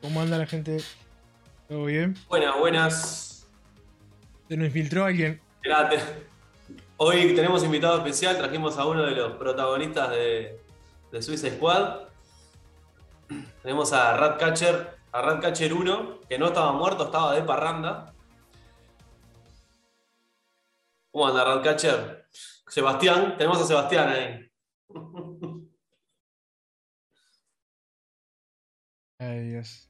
¿Cómo anda la gente? ¿Todo bien? Buenas, buenas. Se nos infiltró alguien. Te- Hoy tenemos invitado especial, trajimos a uno de los protagonistas de, de Suicide Squad. Tenemos a Ratcatcher, a Ratcatcher 1, que no estaba muerto, estaba de parranda. ¿Cómo anda Ratcatcher? Sebastián, tenemos a Sebastián ahí. Ay, Dios.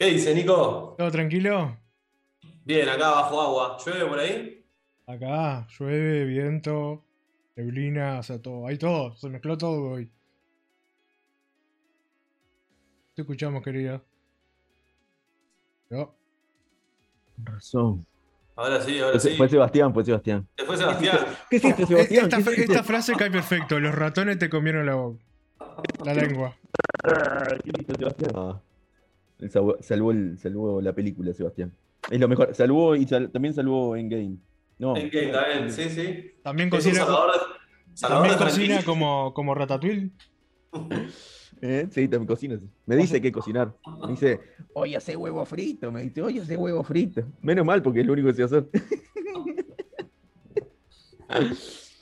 ¿Qué dice Nico? ¿Todo tranquilo? Bien, acá bajo agua. ¿Llueve por ahí? Acá llueve, viento, neblina, o sea, todo. Hay todo. Se mezcló todo hoy. Te escuchamos, querido. Yo. Razón. Ahora sí, ahora Fue, sí. fue Sebastián, fue Sebastián. Se fue Sebastián. ¿Qué hiciste, Sebastián? Esta, ¿Qué fra- hiciste? esta frase cae perfecto. Los ratones te comieron la boca. La lengua. ¿Qué hiciste, Sebastián? Ah, él salvó, salvó el- salvó la película, Sebastián. Es lo mejor. Salvó y sal- también salvó Endgame. No. ¿En qué? ¿Está bien? Sí, sí. También cocina, salvador también cocina como, como Ratatouille. ¿Eh? Sí, también cocina. Me dice que cocinar. Me dice, hoy hace huevo frito. Me dice, hoy hace huevo frito. Menos mal, porque es lo único que sé hacer.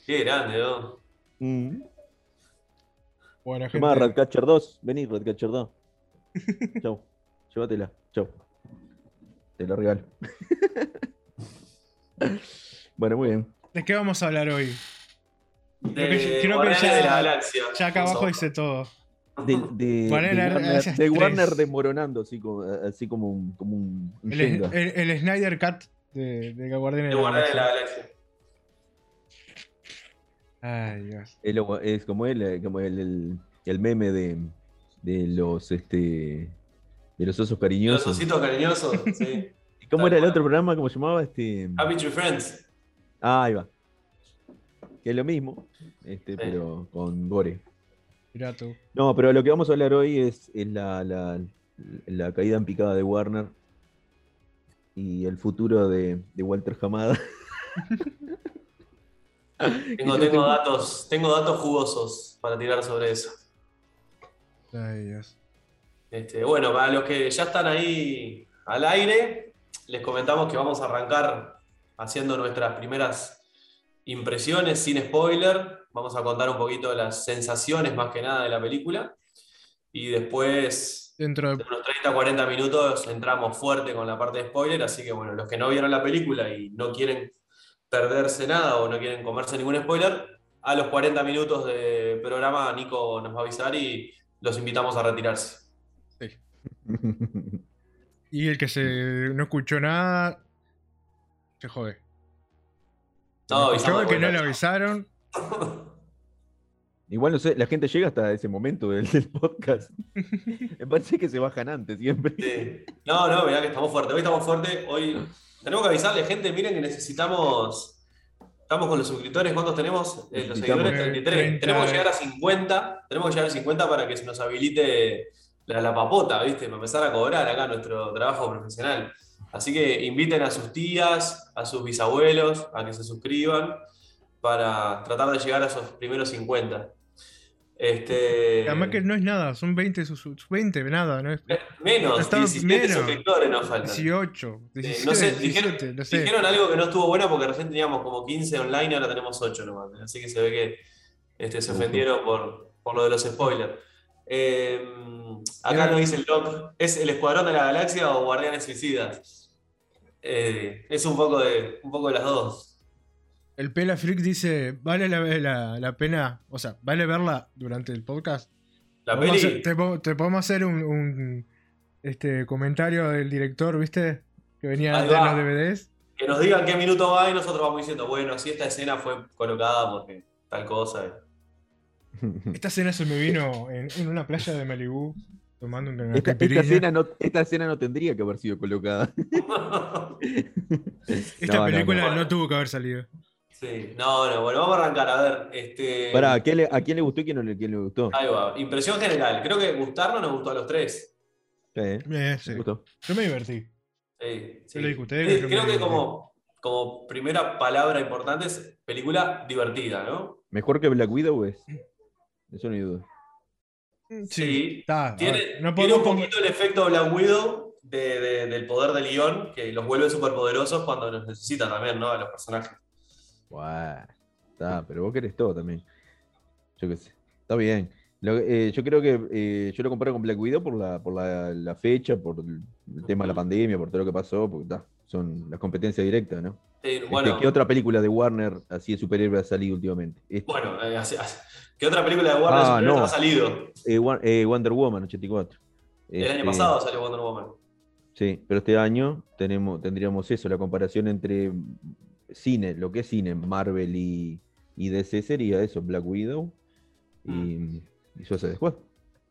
Qué grande, ¿no? Mm. Buena gente. Ratcatcher 2. Vení, Ratcatcher 2. Chau. Llévatela. Chau. Te la regalo. bueno, muy bien. ¿De qué vamos a hablar hoy? De Creo que- creo que Guardianes ya- de la Galaxia. Ya acá abajo dice todo. De, Warner, de desmoronando, así como, así como un, como un, un El, el- el Snyder Cut de, de Guardianes De de la de la Galaxia. Galaxia. Ay, Dios. Es, lo- como el, como el, el, el meme de, de los este de los osos Los cariñosos. ositos cariñosos, sí. ¿Cómo tal era el otro programa? ¿Cómo se llamaba? Este... Happy Tree Friends. Ah, ahí va. Que es lo mismo, este, Sí. pero con gore. Mirá tú. No, pero lo que vamos a hablar hoy es, es la, la, la caída en picada de Warner y el futuro de, de Walter Hamada. Tengo, tengo datos, tengo datos jugosos para tirar sobre eso. Ay, Dios. Este, bueno, para los que ya están ahí al aire, les comentamos que vamos a arrancar haciendo nuestras primeras impresiones sin spoiler. Vamos a contar un poquito las sensaciones más que nada de la película. Y después, Dentro en de. unos 30 40 minutos, entramos fuerte con la parte de spoiler. Así que bueno, los que no vieron la película y no quieren perderse nada o no quieren comerse ningún spoiler, a los 40 minutos de programa Nico nos va a avisar y los invitamos a retirarse. Y el que se no escuchó nada. Se jode. No, Escuchó avisamos el que no le avisaron. Igual no sé, la gente llega hasta ese momento del, del podcast. Me parece que se bajan antes siempre. Sí. No, no, mirá que estamos fuertes. Hoy estamos fuertes. Hoy tenemos que avisarle, gente. Miren que necesitamos. Estamos con los suscriptores. ¿Cuántos tenemos? Eh, los seguidores 33. 30. Tenemos que llegar a 50. Tenemos que llegar a 50 para que se nos habilite la, la papota, ¿viste? Para empezar a cobrar acá nuestro trabajo profesional. Así que inviten a sus tías, a sus bisabuelos, a que se suscriban para tratar de llegar a esos primeros 50. Este, Además que no es nada, son 20, sus, sus 20, nada, no es Me- Menos, Está 17 menos. suscriptores nos faltan. 18, Sí, 17, no sé, 17, dijeron, no sé. dijeron algo que no estuvo bueno porque recién teníamos como 15 online, ahora tenemos 8 nomás. Así que se ve que este, se ofendieron por, por lo de los spoilers. Eh, acá nos dice el doc, ¿es el Escuadrón de la Galaxia o Guardianes Suicidas? Eh, es un poco, de, un poco de las dos. El Pela Freak dice, vale la, la- la pena, o sea, vale verla durante el podcast. La peli, hacer- te, po- te podemos hacer un, un, este, comentario del director, ¿viste? Que venía va. los DVDs. que nos digan qué minuto va y nosotros vamos diciendo, bueno, si esta escena fue colocada porque tal cosa. Esta escena se me vino en, en una playa de Malibú, tomando una Esta, esta escena no, esta escena no tendría que haber sido colocada. Esta No, película no. no, tuvo que haber salido. sí, no, no, bueno, vamos a arrancar, a ver. Este... Pará, ¿a quién, le, ¿a quién le gustó y quién no le, quién le gustó? Ahí va. Impresión general. Creo que gustarnos nos gustó a los tres. Sí, Eh, sí. me gustó. Yo me divertí. Sí, sí. Yo Sí, que yo creo me que como, como primera palabra importante es película divertida, ¿no? Mejor que Black Widow es. Eso no hay duda. Mm, Sí, está. Tiene, ver, no tiene un poquito el efecto Black Widow de- de- del poder de León, que los vuelve superpoderosos cuando los necesita también, ¿no? A los personajes. Buah, está, pero vos querés todo también. Yo qué sé. Está bien. Lo- eh, yo creo que eh, yo lo comparo con Black Widow por la, por la, la fecha, por el, tema de la pandemia, por todo lo que pasó, porque ta, son las competencias directas, ¿no? Este, ¿Qué otra película de Warner así de superhéroe ha salido últimamente? Esta. bueno eh, ¿qué otra película de Warner Ah, superhéroes no. ha salido? Wonder Woman 84. El año Este, pasado salió Wonder Woman. Sí, pero este año tenemos, tendríamos eso, la comparación entre cine, lo que es cine, Marvel y, y DC sería eso, Black Widow y, y Suicide Squad.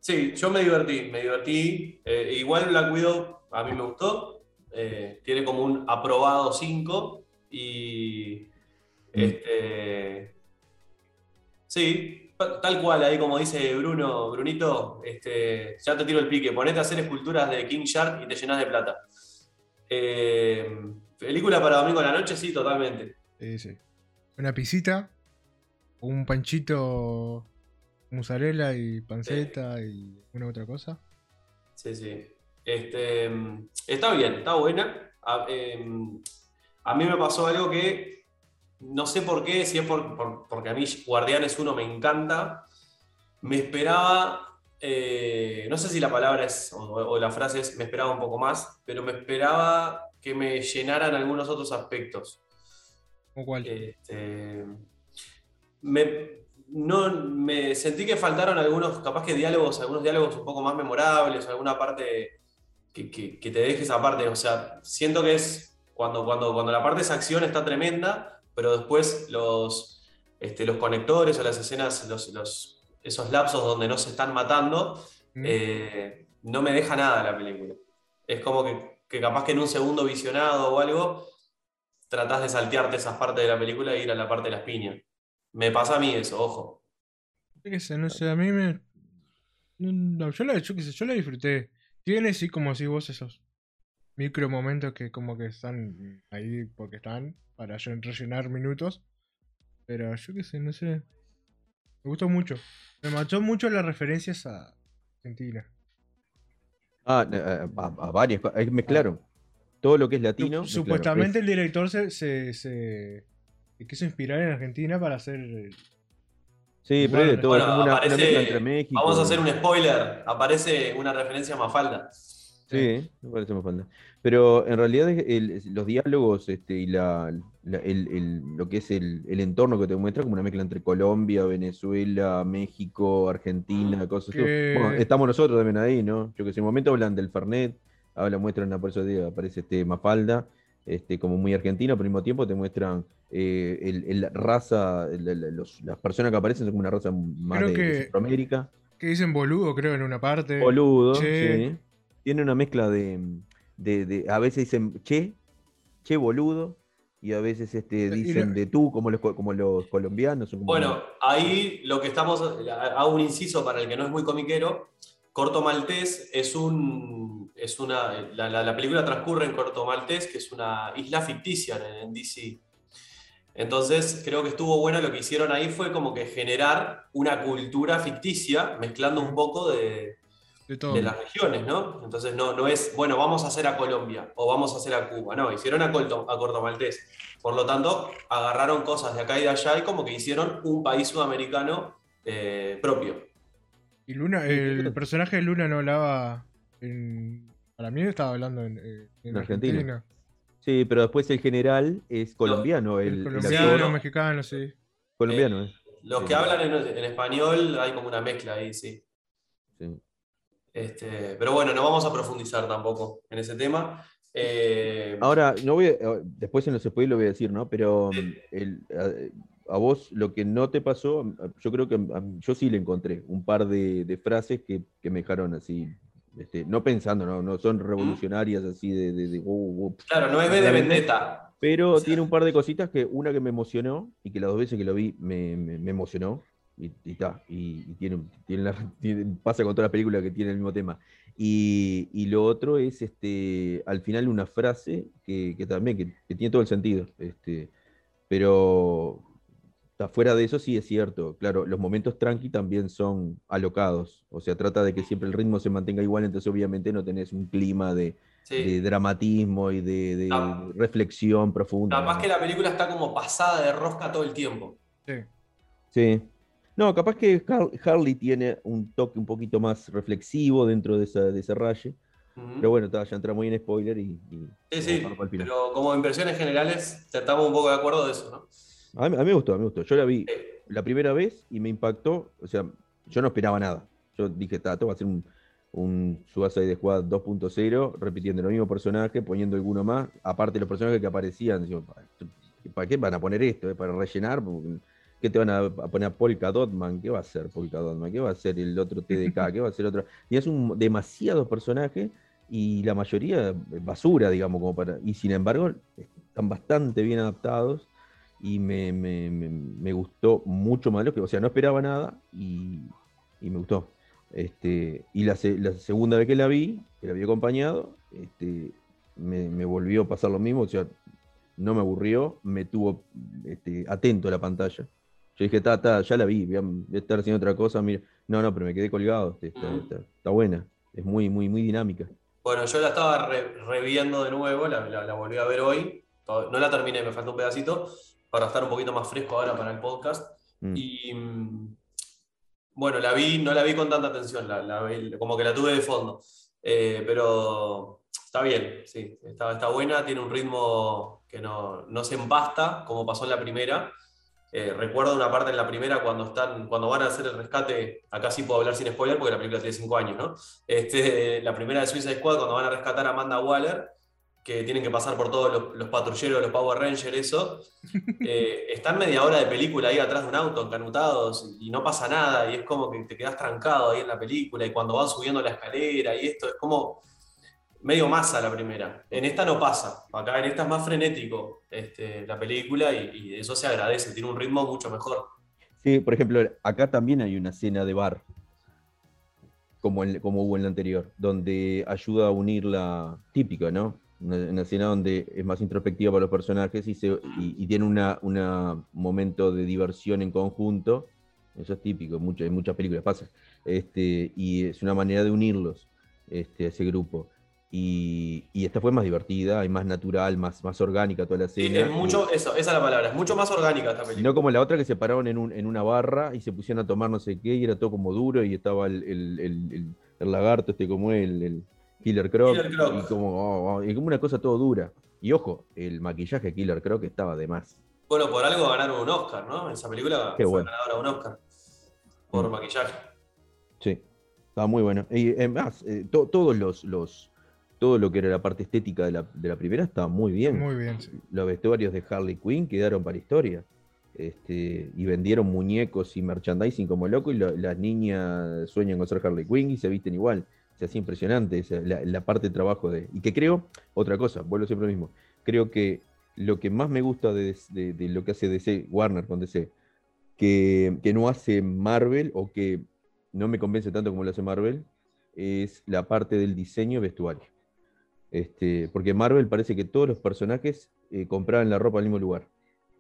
Sí, yo me divertí, me divertí. Eh, igual Black Widow a mí me gustó. eh, tiene como un aprobado 5 y este sí, tal cual, ahí como dice Bruno, Brunito, este, ya te tiro el pique, ponete a hacer esculturas de King Shark y te llenas de plata. Eh, película para domingo a la noche, sí, totalmente. Sí, sí. Una pisita, un panchito mozzarella y panceta y una otra cosa. Sí, sí. Este, mm, está bien, está buena. A, em, a mí me pasó algo que no sé por qué, si es por, por- porque a mí Guardianes 1 me encanta. Me esperaba, eh, no sé si la palabra es, o, o la frase es, me esperaba un poco más, pero me esperaba que me llenaran algunos otros aspectos. ¿O cuál? Este, me, no, me sentí que faltaron algunos, capaz que diálogos, algunos diálogos un poco más memorables, alguna parte que, que- que te deje esa parte. O sea, siento que es cuando, cuando, cuando la parte de esa acción está tremenda, pero después los, este, los conectores o las escenas, los, los- esos lapsos donde no se están matando, Mm. eh, no me deja nada la película. Es como que, que capaz que en un segundo visionado o algo, tratás de saltearte esas partes de la película e ir a la parte de las piñas. Me pasa a mí eso, ojo. Yo qué sé, no sé, a mí me. no, no, yo, la, yo qué sé, yo la disfruté. Tiene sí, como si vos, esos micro momentos que como que están ahí porque están para rellenar minutos. Pero yo qué sé, no sé. Me gustó mucho. Me mató mucho las referencias a Argentina. Ah, a, a- a varias cosas. Ahí Mezclaron. Todo lo que es latino. Supuestamente Es- el director se, se, se- se quiso inspirar en Argentina para hacer. Sí, pero hay de todo. Bueno, como una, aparece- entre México. Vamos a hacer un spoiler. Aparece una referencia a Mafalda. Sí, me parece más falta. Pero en realidad el- los diálogos este, y la, la- el- el- lo que es el, el entorno que te muestra como una mezcla entre Colombia, Venezuela, México, Argentina, cosas así. Que- Bueno, estamos nosotros también ahí, ¿no? Yo que sé, en un momento hablan del Fernet, hablan, muestran, por eso digo, aparece este Mafalda, este, como muy argentino, pero al mismo tiempo te muestran eh, el, el raza, el- el- los- las personas que aparecen son como una raza más Creo de, de que- Centroamérica. Que dicen boludo, creo, en una parte. Boludo, Che. sí. Tiene una mezcla de, de- de- A veces dicen che, che boludo, y a veces este, dicen de tú, como los, co- como los colombianos. como- Bueno, ahí lo que estamos. Hago un inciso para el que no es muy comiquero. Corto Maltés es un. Es una, la, la- la película transcurre en Corto Maltés, que es una isla ficticia en, en DC. Entonces, creo que estuvo bueno lo que hicieron ahí fue como que generar una cultura ficticia, mezclando un poco de, De las regiones, ¿no? Entonces no, no es, bueno, vamos a hacer a Colombia o vamos a hacer a Cuba, no, hicieron a, Corto, a Corto Maltés. Por lo tanto, agarraron cosas de acá y de allá y como que hicieron un país sudamericano eh, propio. Y Luna, el personaje de Luna no hablaba en. Para mí estaba hablando en, eh, en En Argentina. Argentina. Sí, pero después el general es colombiano. El El, el colombiano, mexicano, sí. colombiano. eh. Los Sí. que hablan en, en español hay como una mezcla ahí, sí. Sí. Este, pero bueno, no vamos a profundizar tampoco en ese tema. Eh, Ahora, no voy a- después en los spoilers lo voy a decir, ¿no? Pero mm, el- a, a vos lo que no te pasó, a- yo creo que a- yo sí le encontré un par de, de frases que, que me dejaron así, este, no pensando, ¿no? No son revolucionarias así de, de, de, wow, wow, claro, no es de Vendetta. pero O sea- tiene un par de cositas que una que me emocionó y que las dos veces que lo vi me, me- me emocionó y, y ta, y, y tiene, tiene la- tiene- pasa con todas las películas que tienen el mismo tema. Y, y lo otro es este, al final una frase que, que también que, que tiene todo el sentido. Este, pero Está fuera de eso sí es cierto. Claro, los momentos tranqui también son alocados. O sea, trata de que siempre el ritmo se mantenga igual, entonces obviamente no tenés un clima de, Sí. de dramatismo y de, de reflexión profunda. Capaz ¿no? que la película está como pasada de rosca todo el tiempo. Sí. Sí. No, capaz que Har- Harley tiene un toque un poquito más reflexivo dentro de, esa, de ese raye. Ujú. Pero bueno, ya entra muy en spoiler y. y Sí, sí, pero como impresiones generales, estamos un poco de acuerdo de eso, ¿no? A mí, a mí me gustó, a mí me gustó. Yo la vi la primera vez y me impactó. O sea, yo no esperaba nada. Yo dije, "Ta, esto va a ser un, un Suicide Squad 2.0, repitiendo el mismo personaje, poniendo alguno más. Aparte de los personajes que aparecían, digo, "Pa- ¿para qué van a poner esto? ¿Es para rellenar? ¿Qué te van a, poner Polka Dotman? ¿Qué va a hacer Polka Dotman? ¿Qué va a hacer el otro TDK? ¿Qué va a hacer otro? Y es un demasiados personajes y la mayoría basura, digamos, como para. Y sin embargo, están bastante bien adaptados y me, me- me- gustó mucho más lo que, o sea, no esperaba nada y, y me gustó. Este, y la, la segunda vez que la vi, que la vi acompañado, este, me, volvió a pasar lo mismo, o sea, no me aburrió, me tuvo este, atento a la pantalla. Yo dije, ta, ta, ya la vi, voy a, estar haciendo otra cosa, mira. No, no, pero me quedé colgado, este, está, está- está buena, es muy, muy, muy dinámica. Bueno, yo la estaba re- reviendo de nuevo, la, la- volví a ver hoy. No la terminé, me falta un pedacito para estar un poquito más fresco ahora para el podcast. Mm. Y mm, bueno, la vi, no la vi con tanta atención, la, la vi- como que la tuve de fondo. Eh, pero está bien, sí, está, está buena, tiene un ritmo que no, no se empasta, como pasó en la primera. Eh, recuerdo una parte en la primera cuando están, cuando van a hacer el rescate, acá sí puedo hablar sin spoiler porque la película tiene 5 años, ¿no? Este, la primera de Suicide Squad, cuando van a rescatar a Amanda Waller, que tienen que pasar por todos los, los patrulleros, los Power Rangers, eso, eh, están media hora de película ahí atrás de un auto, encanutados, y no pasa nada, y es como que te quedas trancado ahí en la película, y cuando van subiendo la escalera, y esto es como medio masa la primera. En esta no pasa, acá en esta es más frenético este, la película, y, y eso se agradece, tiene un ritmo mucho mejor. Sí, por ejemplo, acá también hay una escena de bar, como, en- como hubo en la anterior, donde ayuda a unir la típica, ¿no? Una, escena donde es más introspectiva para los personajes y, se, y, y tiene un una momento de diversión en conjunto. Eso es típico, en muchas, en muchas películas pasa. Este, y es una manera de unirlos, este, a ese grupo. Y, y esta fue más divertida y más natural, más, más orgánica toda la Sí, escena. es mucho, eso, esa es la palabra, es mucho más orgánica esta película. No como la otra que se pararon en, un- en una barra y se pusieron a tomar no sé qué y era todo como duro y estaba el, el- el- el- lagarto este como el, el Killer Croc, Killer Croc. Y, como, oh, oh, y como una cosa todo dura. Y ojo, el maquillaje de Killer Croc estaba de más. Bueno, por algo ganaron un Oscar, ¿no? Esa película Qué fue bueno. ganadora un Oscar por Mm. maquillaje. Sí, estaba muy bueno. Y además, eh, to- todos los, los, todo lo que era la parte estética de la, de la primera estaba muy bien. Muy bien, sí. Los vestuarios de Harley Quinn quedaron para historia. Este, y vendieron muñecos y merchandising como loco y lo- las niñas sueñan con ser Harley Quinn y se visten igual. Sea, es impresionante la, parte de trabajo de... Y que creo, otra cosa, vuelvo siempre lo mismo, creo que lo que más me gusta de lo que hace DC, Warner con DC, que, que no hace Marvel o que no me convence tanto como lo hace Marvel, es la parte del diseño vestuario. Este, porque Marvel parece que todos los personajes eh, compraban la ropa al mismo lugar.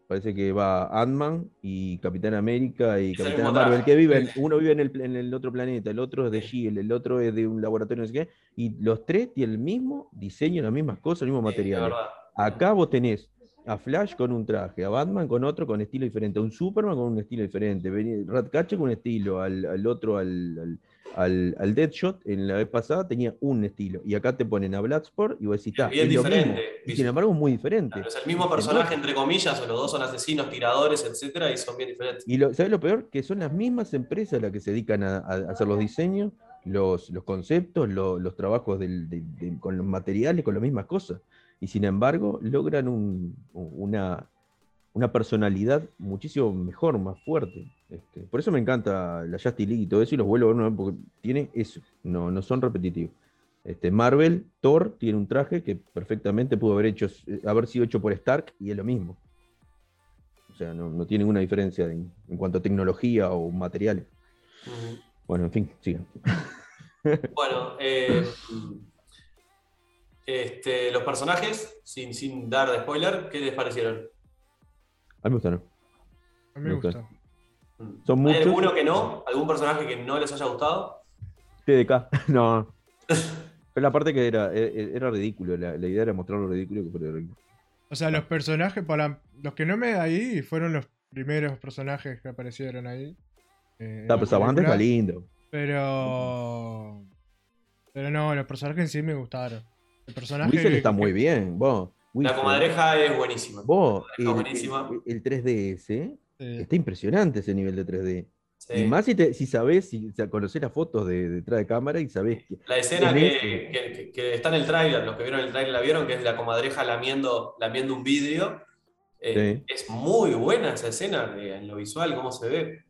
Parece que va Ant-Man y Capitán América y mismo Marvel, que viven, uno vive en el, en el otro planeta, el otro es de Shield, el otro es de un laboratorio, no sé qué, y los tres tienen el mismo diseño, las mismas cosas, el mismo material. Acá vos tenés a Flash con un traje, a Batman con otro con estilo diferente, a un Superman con un estilo diferente, Ratcatcher con un estilo, al, al otro, al, al, al, al Deadshot, en la vez pasada tenía un estilo, y acá te ponen a Bloodsport y vos decís, "Ta, bien es lo mismo", diferente, y sin embargo es muy diferente. Claro, es el mismo personaje, entre comillas, o los dos son asesinos, tiradores, etcétera, y son bien diferentes. Y lo, ¿sabes lo peor? Que son las mismas empresas las que se dedican a, a hacer los diseños, los, los conceptos, lo- los trabajos del- de- de- con los materiales, con las mismas cosas. Y sin embargo, logran un- una, una personalidad muchísimo mejor, más fuerte. Este, por eso me encanta la Justice League y todo eso, y los vuelvo a ver porque tiene eso, no, no son repetitivos. Este, Marvel, Thor, tiene un traje que perfectamente pudo haber, hecho, haber sido hecho por Stark y es lo mismo. O sea, no, no tiene ninguna diferencia en, en cuanto a tecnología o materiales. Bueno, en fin, sigan. Bueno, eh, este, los personajes, sin, sin dar de spoiler, ¿qué les parecieron? A mí me gustaron. A A mí me Me gusta. gustó. Son ¿Hay muchos. alguno que no? ¿Algún personaje que no les haya gustado? TDK. No. Pero la parte que era, e- era ridículo. La, la idea era mostrar lo ridículo que fuera ridículo. O sea, los personajes, para los que no me ahí, fueron los primeros personajes que aparecieron ahí. eh, la pero está lindo. Pero. Pero no, los personajes en sí me gustaron. El personaje. Whistle está que- muy bien. Vos. La comadreja es buenísima. Vos, Está el, buenísima. el- el 3DS, Sí. está impresionante ese nivel de 3D. Sí. Y más si, te, si sabés, si o sea, conocés las fotos de detrás de cámara y sabés que. La escena que, que- que- que está en el tráiler, los que vieron el tráiler la vieron, que es la comadreja lamiendo, lamiendo un vidrio. Eh, Es muy buena esa escena de- en lo visual, cómo se ve.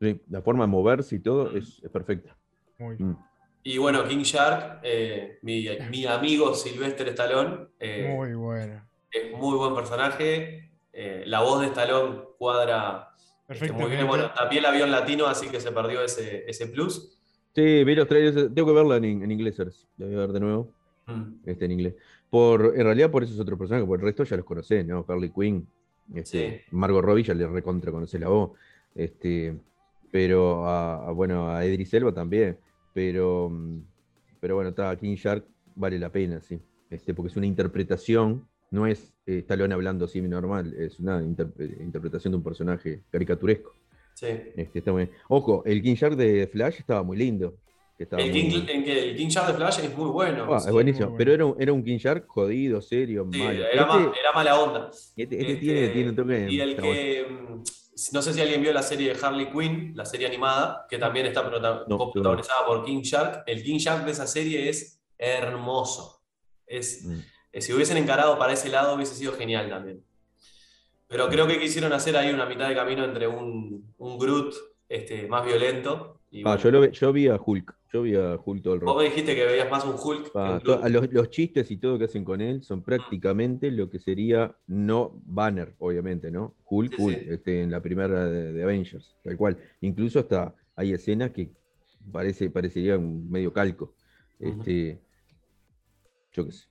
sí, la forma de moverse y todo es, es perfecta. Muy- Mm. Y bueno, King Shark, eh, mi, mi amigo Sylvester Stallone, eh, muy bueno. es muy buen personaje. eh, la voz de Stallone cuadra este, Perfecto. muy bien. Bueno, también la vio en latino, así que se perdió ese, ese plus. Sí, vi los trailers, tengo que verla en, en inglés, sí, la voy a ver de nuevo, Mm. este, en inglés. Por, en realidad por eso es otro personaje, por el resto ya los conocés, ¿no? Harley Quinn, este, Margot Robbie ya le recontra conocés la voz, este, pero a, a, bueno, a Idris Elba también, pero, pero bueno, está King Shark vale la pena, sí, este, porque es una interpretación, no es eh, Stallone hablando así normal, es una interpre- interpretación de un personaje caricaturesco. Sí. Este, está muy bien. Ojo, el King Shark de Flash estaba muy lindo. que estaba El muy- King, en que el King Shark de Flash es muy bueno. Ah, sí. es buenísimo. Pero era un, era un King Shark jodido, serio, Sí, malo. era, Este- ma- era mala onda. este, este Este, tiene, tiene un toque. Y el que. mm, No sé si alguien vio la serie de Harley Quinn, la serie animada, que también está No, protagonizada por King Shark. El King Shark de esa serie es hermoso. Es, Mm. eh, si hubiesen encarado para ese lado, hubiese sido genial también. Pero creo que quisieron hacer ahí una mitad de camino entre un, un Groot este, más violento. Y Ah, bueno, yo, lo, yo vi a Hulk. Yo vi a Hulk todo el Vos rato. me dijiste que veías más un Hulk que un to- Groot. a los, los chistes y todo que hacen con él son prácticamente lo que sería no Banner, obviamente, ¿no? Hulk, Sí, Hulk, sí. este, en la primera de, de Avengers, tal cual. Incluso hasta hay escenas que parece, parecería un medio calco. Este, yo qué sé.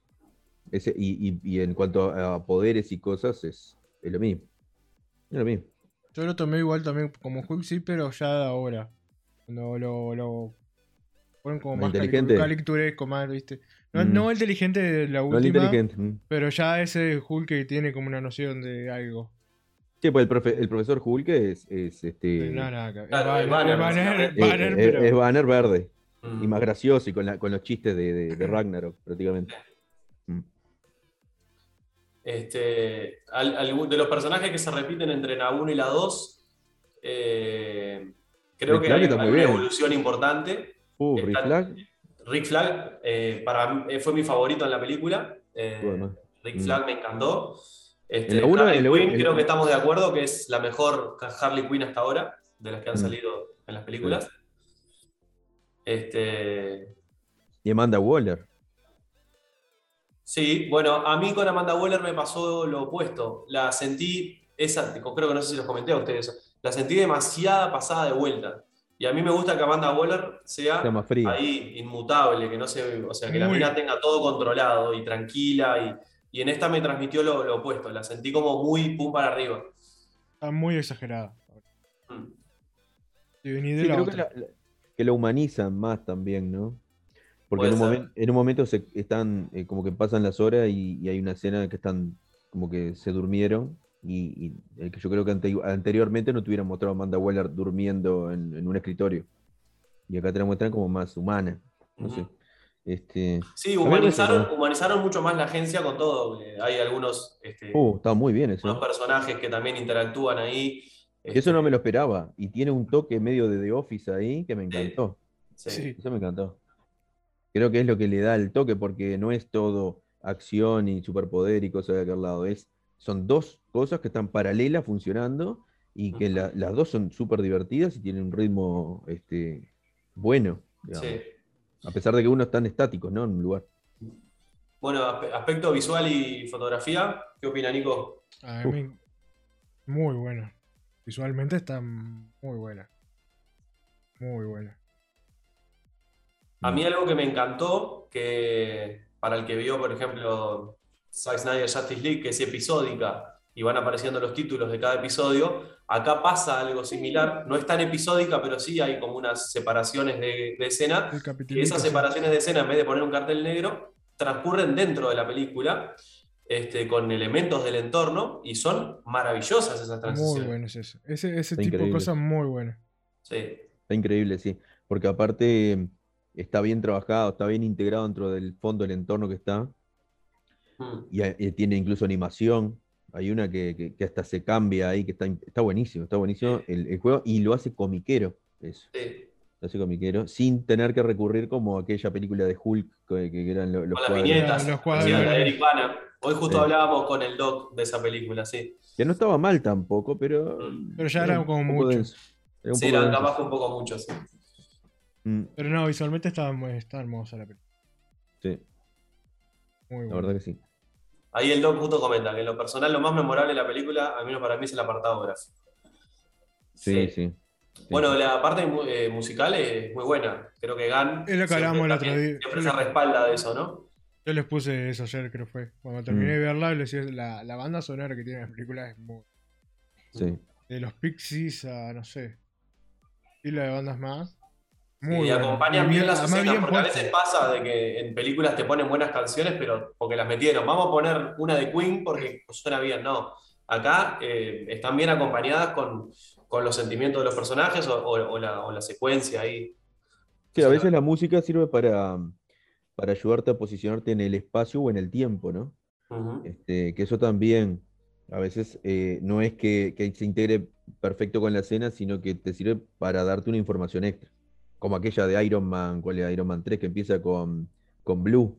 Ese, y, y- y en cuanto a, a poderes y cosas, es, es lo mismo. Es lo mismo. Yo lo tomé igual también como Hulk, sí, pero ya ahora. Cuando lo, lo fueron como ¿Más inteligente? más, ¿viste? No, Mm. no inteligente de la No, el última, inteligente. mm. pero ya ese Hulk que tiene como una noción de algo. Sí, pues el, profe- el profesor Hulk es, es este. No, es Claro, es Banner, Banner, es Banner, eh, Banner, eh, pero es Banner verde. Mm. Y más gracioso y con, la- con los chistes de, de, de Ragnarok, prácticamente. Mm. Este, al- de los personajes que se repiten entre la 1 y la 2, eh, creo que hay, una bien. evolución importante. Uh, Rick Flag. Rick Flag eh, para eh, fue mi favorito en la película. Eh, Bueno, Rick mm. Flag me encantó. Este, Harley Quinn, creo que estamos de acuerdo que es la mejor Harley Quinn hasta ahora, de las que han Mm. salido en las películas. Este, Y Amanda Waller. Sí, bueno, a mí con Amanda Waller me pasó lo opuesto. La sentí, esa, creo que no sé si los comenté a ustedes, la sentí demasiada pasada de vuelta. Y a mí me gusta que Amanda Waller sea fría. ahí inmutable, que no se, o sea, que la mina tenga todo controlado y tranquila. Y, y en esta me transmitió lo, lo opuesto, la sentí como muy pum para arriba. está muy exagerada. Mm. Sí, creo que la, la- que la humanizan más también, ¿no? Porque en un, ser. momen- en un momento se están, eh, como que pasan las horas y, y hay una escena que están como que se durmieron y, y, eh, que yo creo que ante- anteriormente no tuvieran mostrado a Amanda Waller durmiendo en, en un escritorio. Y acá te la muestran como más humana, no sé. Ujú. Este, Sí, humanizaron, humanizaron mucho más la agencia con todo. eh, Hay algunos, este, uh, está muy bien eso. unos personajes que también interactúan ahí. Y eso no este, me lo esperaba. Y tiene un toque medio de The Office ahí que me encantó. sí. Sí. Eso me encantó. Creo que es lo que le da el toque, porque no es todo acción y superpoder y cosas de aquel lado. Es, son dos cosas que están paralelas funcionando y que la- las dos son súper divertidas y tienen un ritmo este, bueno, digamos. Sí. A pesar de que uno están estáticos, ¿no? En un lugar. Bueno, aspe- aspecto visual y fotografía, ¿qué opina Nico? A mí, muy buena. Visualmente está muy buena. Muy buena. A mí algo que me encantó, que para el que vio, por ejemplo, Zack Snyder Justice League, que es episódica y van apareciendo los títulos de cada episodio. Acá pasa algo similar, no es tan episódica, pero sí hay como unas separaciones de, de escena. Y esas separaciones de escena, en vez de poner un cartel negro, transcurren dentro de la película este, con elementos del entorno y son maravillosas esas Muy transiciones. bueno es eso. Ese, tipo de cosas muy buenas. Sí. Está increíble, sí. Porque aparte está bien trabajado, está bien integrado dentro del fondo del entorno que está. Mm. Y, a- y tiene incluso animación. Hay una que, que- que hasta se cambia ahí, que está, está buenísimo, está buenísimo el, el juego y lo hace comiquero, eso, Sí. lo hace comiquero, sin tener que recurrir como aquella película de Hulk que, que eran lo- los las cuadros. viñetas. Los cuadros. la. Hoy justo Sí. hablábamos con el doc de esa película, sí. Que no estaba mal tampoco, pero. Pero ya era como mucho. denso. Era un Sí, era capaz un poco mucho, sí. Mm, Pero no, visualmente está, muy- está hermosa la película. sí, Muy la buena. verdad que sí. Ahí el doc justo comenta que en lo personal lo más memorable de la película, al menos para mí, es el apartado gráfico. Sí, sí. sí. Bueno, la parte eh, musical es muy buena. Creo que Gan Es lo que siempre hablábamos el otro día. siempre se respalda de eso, ¿no? Yo les puse eso ayer, creo que fue. Cuando terminé Mm. de verla, les decía, la, la banda sonora que tiene la película es muy. sí. De los Pixies a, no sé. Y la de bandas más. Y acompañan Y bien las escenas, bien porque a veces pasa de que en películas te ponen buenas canciones, pero porque las metieron. Vamos a poner una de Queen porque suena bien. No. Acá eh, están bien acompañadas con, con los sentimientos de los personajes o, o- o la, o la secuencia ahí. Sí, a veces la música sirve para, para ayudarte a posicionarte en el espacio o en el tiempo, ¿no? Este, que eso también a veces eh, no es que, que se integre perfecto con la escena, sino que te sirve para darte una información extra. Como aquella de Iron Man, ¿cuál es Iron Man 3? Que empieza con, con Blue.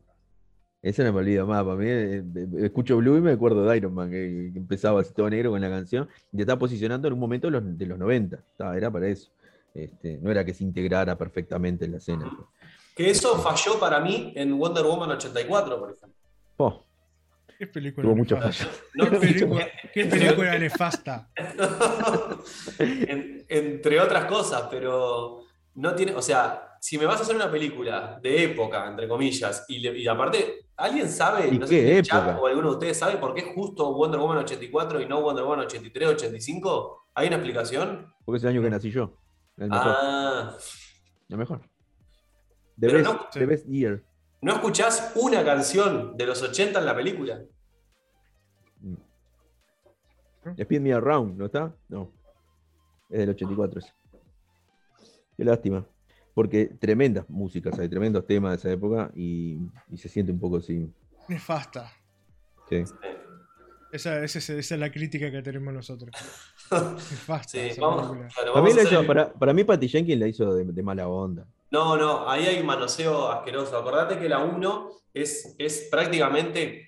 Esa no me olvido más. Para mí, eh, eh, escucho Blue y me acuerdo de Iron Man, que, que empezaba así todo negro con la canción. Y te estaba posicionando en un momento de los, de los 90. Estaba- era para eso. Este, no era que se integrara perfectamente en la escena. Que eso falló para mí en Wonder Woman 84, por ejemplo. Oh, Qué película tuvo muchos fallos. No, Qué película, qué película nefasta. En- entre otras cosas, pero no tiene, o sea, si me vas a hacer una película de época, entre comillas, y, le- y aparte, ¿alguien sabe, ¿Y no qué sé chat época? o alguno de ustedes sabe por qué justo Wonder Woman 84 y no Wonder Woman 83, 85? ¿Hay una explicación? Porque es el año que nací yo. El mejor. Ah, El mejor. The Pero best, no- the best year. ¿no escuchás una canción de los 80 en la película? Speed Me Around, ¿no está? No. Es del 84 ese. Qué lástima. Porque tremendas músicas, hay tremendos temas de esa época y, y se siente un poco así. Nefasta. sí. Esa, esa, es- esa es la crítica que tenemos nosotros. Nefasta. Sí, vamos, claro, Para mí, vamos la a hacer hizo- el- para, para mí Patty Jenkins la hizo de, de mala onda. No, no, ahí hay un manoseo asqueroso. Acordate que la 1 es, es prácticamente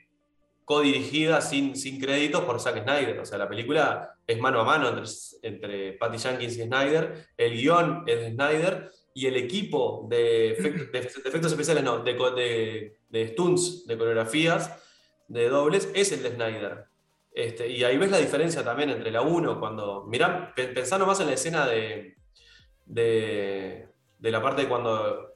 codirigida sin, sin créditos por Zack Snyder. O sea, la película es mano a mano entre, entre Patty Jenkins y Snyder. El guion es de Snyder y el equipo de, efect- de- de efectos especiales, no, de, de, stunts, de coreografías, de dobles, es el de Snyder. Este, y ahí ves la diferencia también entre la 1, cuando. Mirá, pe- pensá nomás en la escena de, de, de la parte de cuando.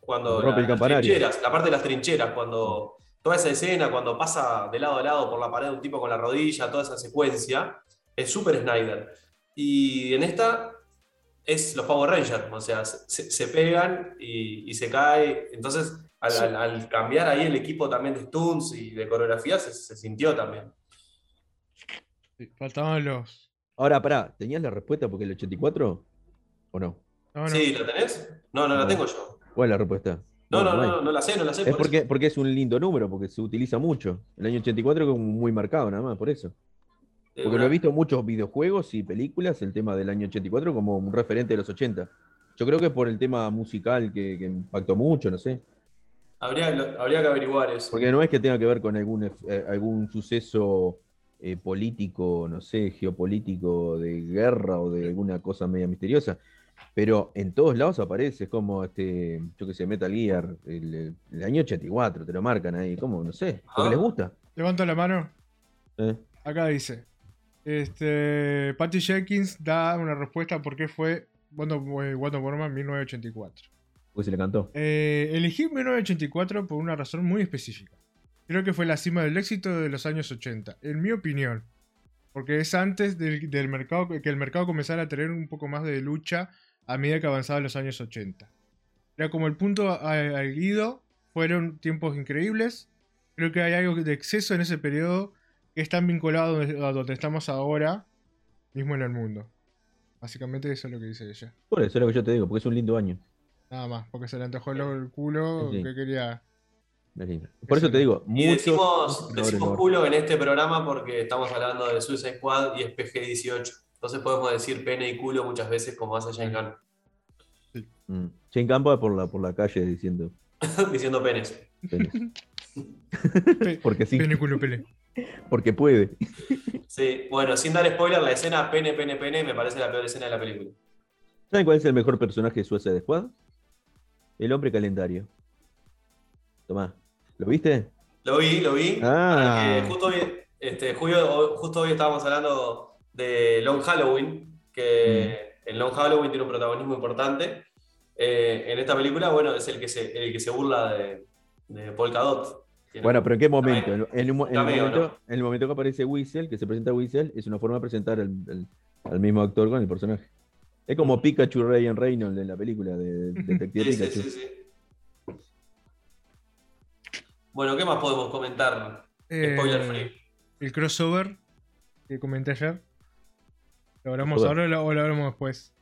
Cuando Rompe el las trincheras, la parte de las trincheras, cuando. Toda esa escena, cuando pasa de lado a lado por la pared un tipo con la rodilla, toda esa secuencia, es súper Snyder. Y en esta es los Power Rangers, o sea, se, se pegan y, y se cae. Entonces, al, Sí. al- al cambiar ahí el equipo también de stunts y de coreografía, se, se sintió también. Sí, faltaban los. Ahora, pará, ¿tenías la respuesta porque el 84 o no? No, no. ¿Sí? ¿La tenés? No, no la No. tengo yo. ¿Cuál es la respuesta? No, no, no, no la sé, no la sé. Es por porque, es un lindo número, porque se utiliza mucho. El año 84 es muy marcado nada más, por eso. De Porque lo he visto en muchos videojuegos y películas, el tema del año 84 como un referente de los 80. Yo creo que es por el tema musical que, que impactó mucho, no sé. Habría, habría que averiguar eso. Porque no es que tenga que ver con algún, eh, algún suceso eh, político, no sé, geopolítico de guerra o de alguna cosa media misteriosa. Pero en todos lados aparece, es como este, yo que sé, Metal Gear, el, el- año 84, te lo marcan ahí, como, no sé, porque Ah. les gusta. Levanto la mano. ¿eh? Acá dice. Este. Patty Jenkins da una respuesta por qué fue Wonder, eh, Woman 1984. Porque se le cantó. Eh, elegí 1984 por una razón muy específica. Creo que fue la cima del éxito de los años 80, en mi opinión. Porque es antes del, del mercado, que el mercado comenzara a tener un poco más de lucha a medida que avanzaban los años 80. Era como el punto a- al guido, fueron tiempos increíbles. Creo que hay algo de exceso en ese periodo que es tan vinculado a donde, estamos ahora, mismo en el mundo. Básicamente eso es lo que dice ella. Por eso es lo que yo te digo, porque es un lindo año. Nada más, porque se le antojó el, culo Sí. que quería. Por eso te digo, Y decimos, decimos culo en este programa porque estamos hablando de Suicide Squad y es PG-18. Entonces podemos decir pene y culo muchas veces como hace Jane Gunn, Mm. Shane Campo va por la, por la calle diciendo diciendo penes. penes. Pe- porque sí, Pene, culo, pele. porque puede. Sí, bueno, sin dar spoiler, la escena pene, pene, pene me parece la peor escena de la película. ¿Saben cuál es el mejor personaje de Suicide Squad? El hombre calendario. Tomá, ¿lo viste? Lo vi, lo vi. Ah. Justo, hoy, este, Julio- justo hoy estábamos hablando de Long Halloween, que Mm. en Long Halloween tiene un protagonismo importante. Eh, en esta película, bueno, es el que se, el que se burla de, de Polka Dot. Tiene- Bueno, pero ¿en qué momento? En, en un en momento, ¿no? en el momento que aparece Whistle, que se presenta Whistle, es una forma de presentar al, al- al mismo actor con el personaje. Es como Pikachu Ryan Reynolds en la película de Detective Sí, sí, Pikachu. sí, sí. Bueno, ¿qué más podemos comentar? Spoiler Eh, free. El crossover que comenté ayer. ¿Lo hablamos ahora o lo, lo hablamos después?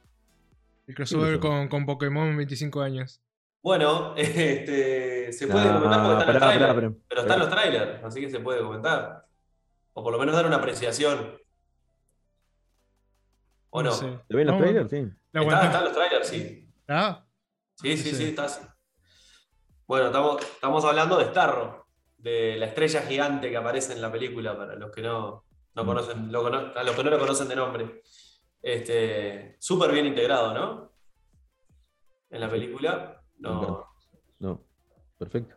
El crossover con, con Pokémon en 25 años. Bueno, este, se puede No, comentar porque está en pará, los trailers. pará, pará. Pero está en los trailers, así que se puede comentar. O por lo menos dar una apreciación. ¿O no? sé. ¿Te ven los No, trailers? Sí. ¿La Está, los trailers, sí. Ah, Sí, sí, Sí. sí, está así. Bueno, estamos, estamos hablando de Starro, de la estrella gigante que aparece en la película, para los que no, no conocen, lo cono- a los que no lo conocen de nombre. Este, súper bien integrado, ¿no? En la película. No. No, perfecto.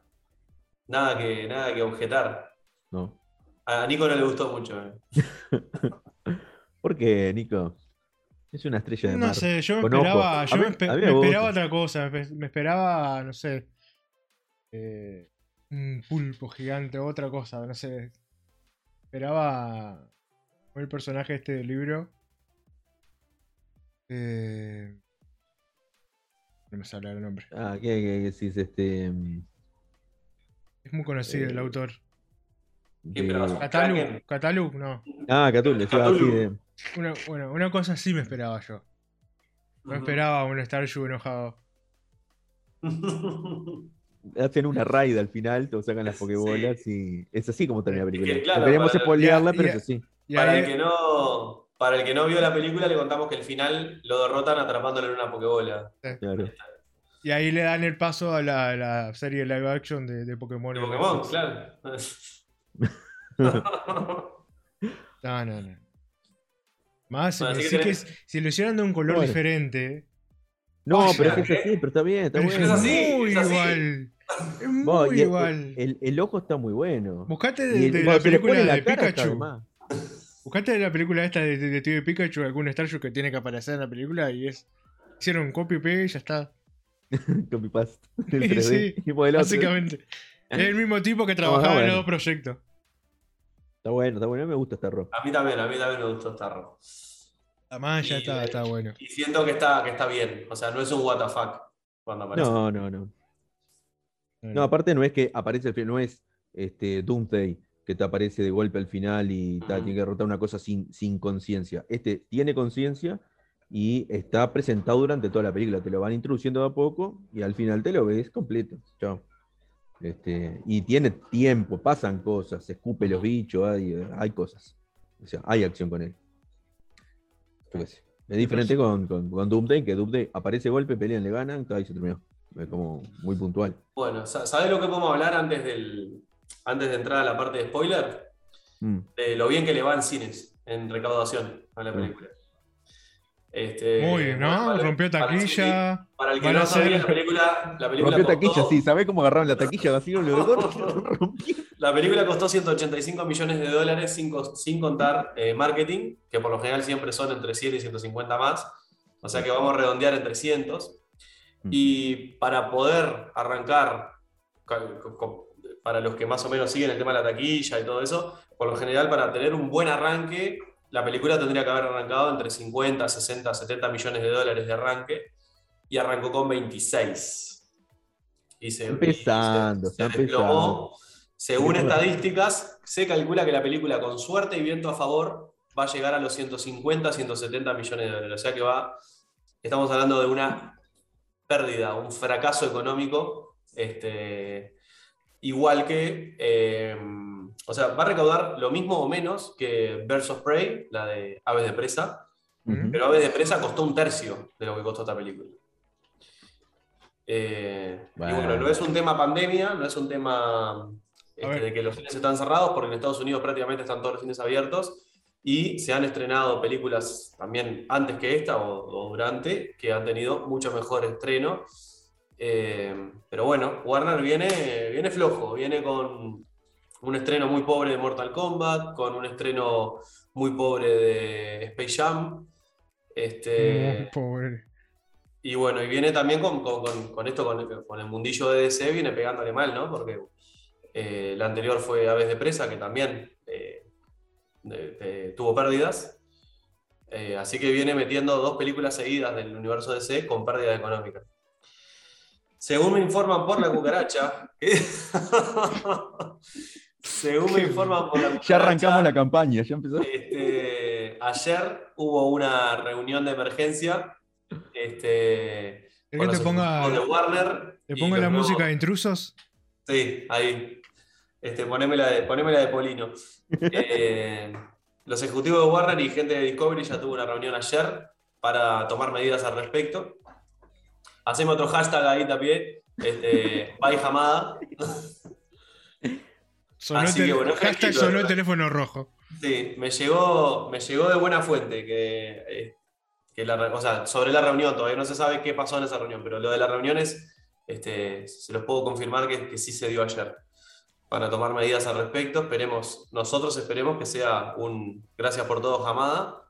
nada que, nada que objetar. No. A Nico no le gustó mucho. ¿eh? ¿Por qué, Nico? Es una estrella de no mar. sé, yo me Con esperaba, yo mí- me, espe- esperaba otra cosa, me esperaba, no sé, eh, un pulpo gigante, otra cosa, no sé. Esperaba el personaje este del libro. Eh, no me sale el nombre. Ah, ¿qué, qué, qué decís? Este. mm, Es muy conocido el Eh, autor. ¿Qué de- esperabas? Catalu, no. Ah, Cthulhu, sí, sí, Cthulhu. de- Una, bueno, una cosa sí me esperaba yo. No esperaba un Staryu enojado. hacen una raid al final, te sacan las pokebolas y es así como termina la Es que, película. claro, no queremos para- spoilearla, pero y- es así. Y para, el que no, para el que no vio la película, le contamos que el final lo derrotan atrapándolo en una pokebola. Claro. Y ahí le dan el paso a la, la serie live action de, de Pokémon. De Pokémon, claro. No, no, no. Más, Bueno, que que tenés- es- si lo hicieran de un color Bueno. diferente. No, Vaya, pero es que es así, pero está bien, está pero es así, muy es así. igual. Es muy Vos, y el- igual. El, el ojo está muy bueno. Buscate de, el- de cuando la película la de Pikachu. Buscate de la película esta de Detective Pikachu, algún Staryu que tiene que aparecer en la película y es. Hicieron copy y y ya está. Copy paste. Sí, 3D. sí, y modelado 3D. Básicamente. Es el mismo tipo que trabajaba en bueno. los dos proyectos. Está bueno, está bueno. A mí me gusta esta ropa. A mí también, a mí también me gustó Starro. Además, ya Y- está, está bueno. Y siento que está, que está bien. O sea, no es un WTF cuando aparece. No, no, no. No, aparte no es que aparece al final, no es este, Doomsday que te aparece de golpe al final y ta, tiene que derrotar una cosa sin, sin conciencia. Este tiene conciencia y está presentado durante toda la película. Te lo van introduciendo de a poco y al final te lo ves completo. Chao. Este, y tiene tiempo, pasan cosas, se escupe los bichos, hay, hay cosas. O sea, hay acción con él. Sé. Es diferente con, con, con Doomsday, que Doomsday aparece golpe, pelean, le ganan, y se terminó. Es como muy puntual. Bueno, sa- ¿sabés lo que podemos hablar antes, del, antes de entrar a la parte de spoiler? Mm. De lo bien que le va en cines, en recaudación a la Sí. película. Este, Muy bien, ¿no? para- Rompió para- taquilla. Para el que no sabía, hacer- la película, la película Rompió costó, taquilla, sí. ¿Sabés cómo agarraron la taquilla así? Lo rompió. La película costó 185 millones de dólares sin, sin contar eh, marketing, que por lo general siempre son entre 100 y 150 más. O sea que vamos a redondear en 300. Y para poder arrancar, para los que más o menos siguen el tema de la taquilla y todo eso, por lo general para tener un buen arranque la película tendría que haber arrancado entre 50, 60, 70 millones de dólares de arranque y arrancó con 26. Y se, empezando, se desplomó. Según estadísticas, se calcula que la película con suerte y viento a favor va a llegar a los 150, 170 millones de dólares. O sea que va, estamos hablando de una pérdida, un fracaso económico, este, igual que, eh, o sea, va a recaudar lo mismo o menos que Birds of Prey, la de Aves de Presa, pero Aves de Presa costó un tercio de lo que costó esta película. Eh, y bueno, no es un tema pandemia, no es un tema este, de que los cines están cerrados, porque en Estados Unidos prácticamente están todos los cines abiertos y se han estrenado películas también antes que esta o, durante, que han tenido mucho mejor estreno. Eh, pero bueno, Warner viene, viene flojo, viene con un estreno muy pobre de Mortal Kombat, con un estreno muy pobre de Space Jam. Este, muy pobre. Y bueno, y viene también con, con, con esto, con, el mundillo de DC, viene pegándole mal, ¿no? Porque eh, la anterior fue Aves de Presa, que también eh, tuvo pérdidas. Eh, así que viene metiendo dos películas seguidas del universo DC con pérdidas económicas. Según me informan por la cucaracha, según me informan por la cucaracha, Ya arrancamos la campaña, ya empezó. Este, ayer hubo una reunión de emergencia. Este, ¿El que te ponga, de Warner. ¿Te ponga la música de intrusos? Sí, ahí. Este, poneme, la de, la de Polino. Eh, los ejecutivos de Warner y gente de Discovery ya tuvo una reunión ayer para tomar medidas al respecto. Hacemos otro hashtag ahí también. Este, bye jamada. Sonó hashtag sonó el teléfono rojo. Sí, me llegó, me llegó de buena fuente que, eh, que la, o sea, sobre la reunión, todavía no se sabe qué pasó en esa reunión, pero lo de la reunión es, este, se los puedo confirmar que, que sí se dio ayer para tomar medidas al respecto. Esperemos, nosotros esperemos que sea un gracias por todo, Jamada.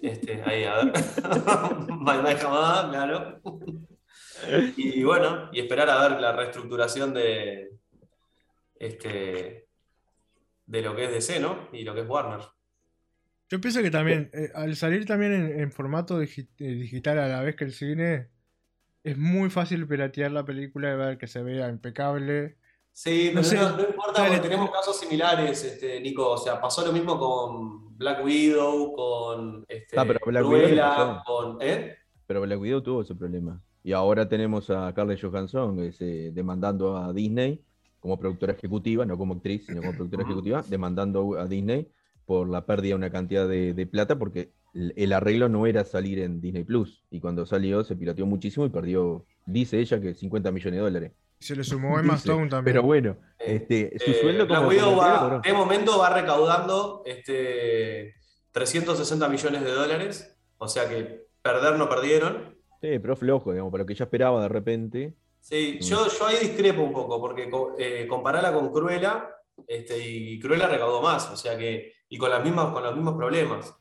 Este, ahí, a ver. bye bye, Jamada, claro. y bueno, y esperar a ver la reestructuración de, este, de lo que es DC, ¿no? Y lo que es Warner. Yo pienso que también, eh, al salir también en, formato eh, digital a la vez que el cine, es muy fácil piratear la película y ver que se vea impecable Sí, no, no, importa porque tenemos casos similares, este, Nico. O sea, pasó lo mismo con Black Widow, con este, ah, pero Black Widow con. ¿eh? Pero Black Widow tuvo ese problema. Y ahora tenemos a Carla Johansson demandando a Disney como productora ejecutiva, no como actriz, sino como productora ejecutiva, demandando a Disney por la pérdida de una cantidad de, plata, porque el, arreglo no era salir en Disney Plus. Y cuando salió se pirateó muchísimo y perdió, dice ella, que 50 millones de dólares. Se le sumó Emma Stone también. Pero bueno, este, su eh, sueldo como. va, de momento va recaudando este, 360 millones de dólares. O sea que perder no perdieron. Sí, pero flojo, digamos, para lo que ya esperaba de repente. Sí, yo, yo ahí discrepo un poco, porque eh, compararla con Cruella, este, y Cruella recaudó más, o sea que, y con, las mismas, con los mismos problemas.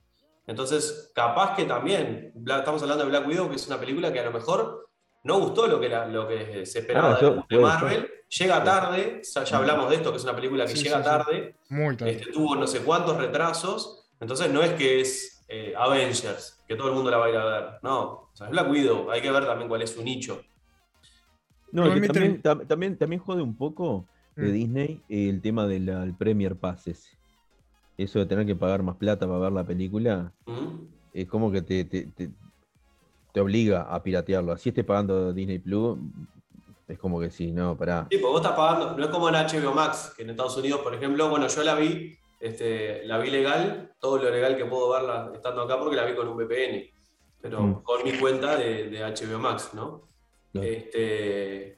Entonces, capaz que también, estamos hablando de Black Widow, que es una película que a lo mejor no gustó lo que, era, lo que se esperaba ah, de, Marvel. Llega tarde, ya, hablamos de esto, que es una película que llega tarde. Muy tarde. Este, tuvo no sé cuántos retrasos. Entonces no es que es eh, Avengers, que todo el mundo la va a ir a ver. No, o sea, es Black Widow. Hay que ver también cuál es su nicho. No, también, también, también, jode un poco de mm. Disney el tema del Premier Passes. Eso de tener que pagar más plata para ver la película. ¿Mm? Es como que te, te obliga a piratearlo. Así esté pagando Disney Plus, es como que sí, no, pará. Sí, pues vos estás pagando, no es como en HBO Max, que en Estados Unidos, por ejemplo, bueno, yo la vi, este, la vi legal, todo lo legal que puedo verla estando acá porque la vi con un VPN, pero mm. con mi cuenta de, HBO Max, ¿no? Este,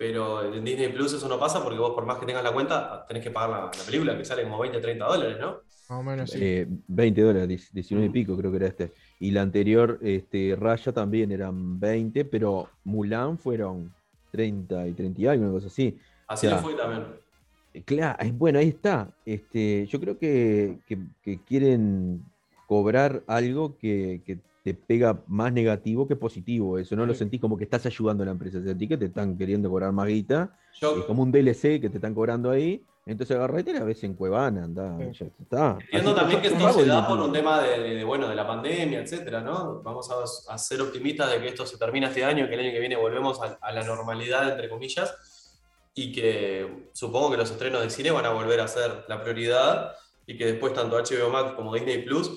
pero en Disney Plus eso no pasa porque vos por más que tengas la cuenta, tenés que pagar la, película, que sale como 20, 30 dólares, ¿no? Más o menos, sí. 20 eh, dólares, 19 y pico creo que era este. Y la anterior, este, Raya también eran 20, pero Mulan fueron 30 y 30 y algo, una cosa así. Así fue también. Eh, claro, bueno, ahí está. Este, yo creo que, quieren cobrar algo que, te pega más negativo que positivo. Eso no lo sentís como que estás ayudando a la empresa, sentí que te están queriendo cobrar más guita. es como un DLC que te están cobrando ahí. Entonces agarrate y la ves en Cuevana, anda, Sí. ya está. Entiendo Así también que esto se da por un tema de, de- bueno, de la pandemia, etcétera, ¿no? Vamos a, a ser optimistas de que esto se termina este año, que el año que viene volvemos a, a la normalidad, entre comillas, y que supongo que los estrenos de cine van a volver a ser la prioridad y que después tanto HBO Max como Disney Plus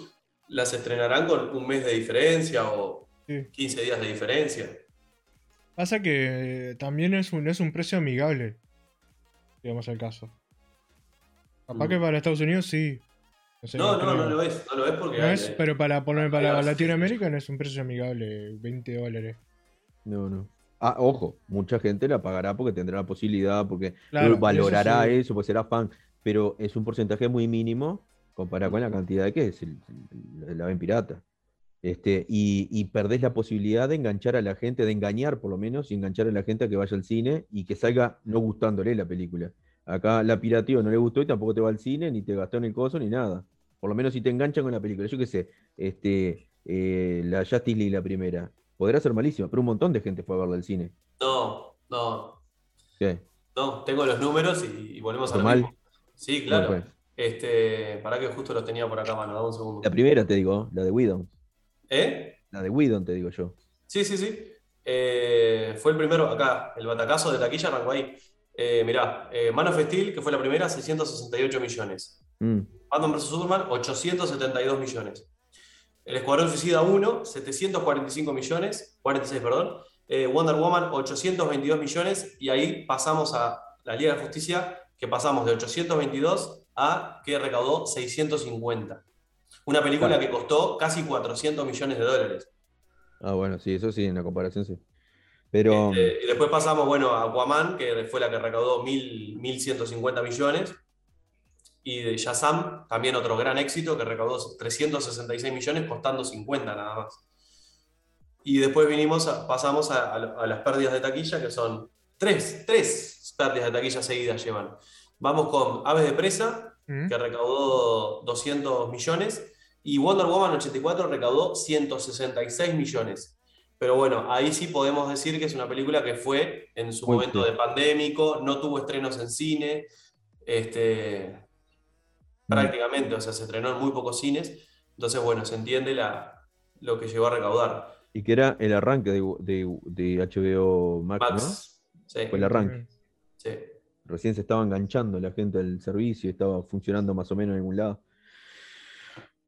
las estrenarán con un mes de diferencia o Sí. 15 días de diferencia. Pasa que también es un, es un precio amigable, digamos el caso. Capaz Mm. que para Estados Unidos sí. sé, No, no, creo. no lo es, no lo es porque No hay- es, pero para, poner, para hay- Latinoamérica no es un precio amigable, 20 dólares. No, no. Ah, ojo, mucha gente la pagará porque tendrá la posibilidad, porque Claro, valorará eso sí. eso, porque será fan, pero es un porcentaje muy mínimo comparado con la cantidad de que es el, el- la ven pirata. Este, y, y perdés la posibilidad de enganchar a la gente, de engañar por lo menos, y enganchar a la gente a que vaya al cine y que salga no gustándole la película. Acá la pirateó no le gustó y tampoco te va al cine, ni te gastó en el coso, ni nada. Por lo menos si te enganchan con la película. Yo qué sé, este, eh, la Justice League, la primera, podrá ser malísima, pero un montón de gente fue a verla al cine. No, no, ¿Qué? no, tengo los números y, y volvemos a lo ¿Normal? mismo. Sí, ¿Cómo claro. Este, para que justo los tenía por acá, mano, dame un segundo. La primera te digo, la de Widon. ¿Eh? La de Widon te digo yo. Sí, sí, sí. Eh, fue el primero acá, el batacazo de taquilla arrancó ahí. Eh, mirá, eh, Man of Steel, que fue la primera, 668 millones. Mm. Batman vs. Superman, 872 millones. El Escuadrón Suicida 1, 745 millones, 46, perdón. Eh, Wonder Woman, 822 millones. Y ahí pasamos a la Liga de Justicia, que pasamos de 822 a que recaudó 650. Una película Claro. que costó casi 400 millones de dólares. Ah, bueno, sí, eso sí, en la comparación sí. Pero Este, y después pasamos, bueno, a Aquaman, que fue la que recaudó 1.000, 1.150 millones. Y de Shazam, también otro gran éxito, que recaudó 366 millones, costando 50 nada más. Y después vinimos a- pasamos a, a- a las pérdidas de taquilla, que son tres, tres pérdidas de taquilla seguidas llevan. Vamos con Aves de Presa, ¿Mm? que recaudó 200 millones, y Wonder Woman 84 recaudó 166 millones. Pero bueno, ahí sí podemos decir que es una película que fue en su Muy momento bien. de pandémico, no tuvo estrenos en cine, este, prácticamente, o sea, se estrenó en muy pocos cines, entonces bueno, se entiende la, lo que llegó a recaudar. y que era el arranque de, de- de HBO Max, Max, sí, ¿no? Fue el arranque. sí. Recién se estaba enganchando la gente al servicio, estaba funcionando más o menos en algún lado.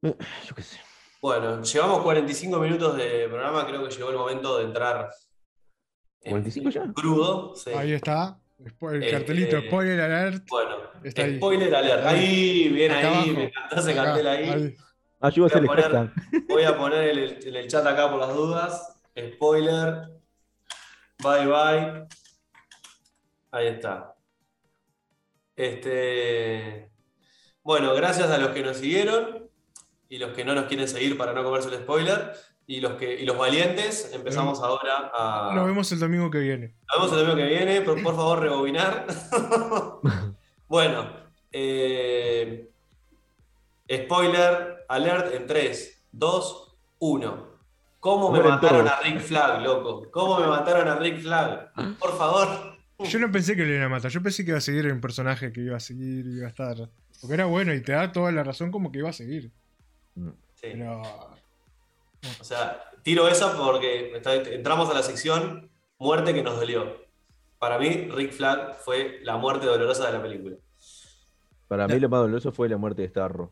Yo qué sé. Bueno, llevamos 45 minutos de programa, creo que llegó el momento de entrar en 45 ya. crudo. sí. Ahí está. El Eh, cartelito, eh, spoiler alert. Bueno, Está ahí. spoiler alert. Ahí, bien Acá ahí, abajo. me encantó ese Acá, cartel ahí. ahí. Ah, yo iba a hacer el Voy a poner- hashtag. Voy a poner en el, en el chat acá por las dudas. Spoiler. Bye bye. Ahí está. Este. Bueno, gracias a los que nos siguieron y los que no nos quieren seguir para no comerse el spoiler. Y los, que, y los valientes, empezamos ahora a. Nos vemos el domingo que viene. Nos vemos el domingo que viene, por, por favor, rebobinar. bueno, eh, spoiler alert en 3, 2, 1. ¿Cómo me mataron a Rick Flag, loco? ¿Cómo me mataron a Rick Flag? Por favor. Yo no pensé que lo iban a matar, yo pensé que iba a seguir el personaje que iba a seguir, iba a estar. Porque era bueno y te da toda la razón como que iba a seguir. Mm. Sí. Pero. O sea, tiro esa porque entramos a la sección muerte que nos dolió. Para mí, Rick Flag fue la muerte dolorosa de la película. Para mí lo más doloroso fue la muerte de Starro.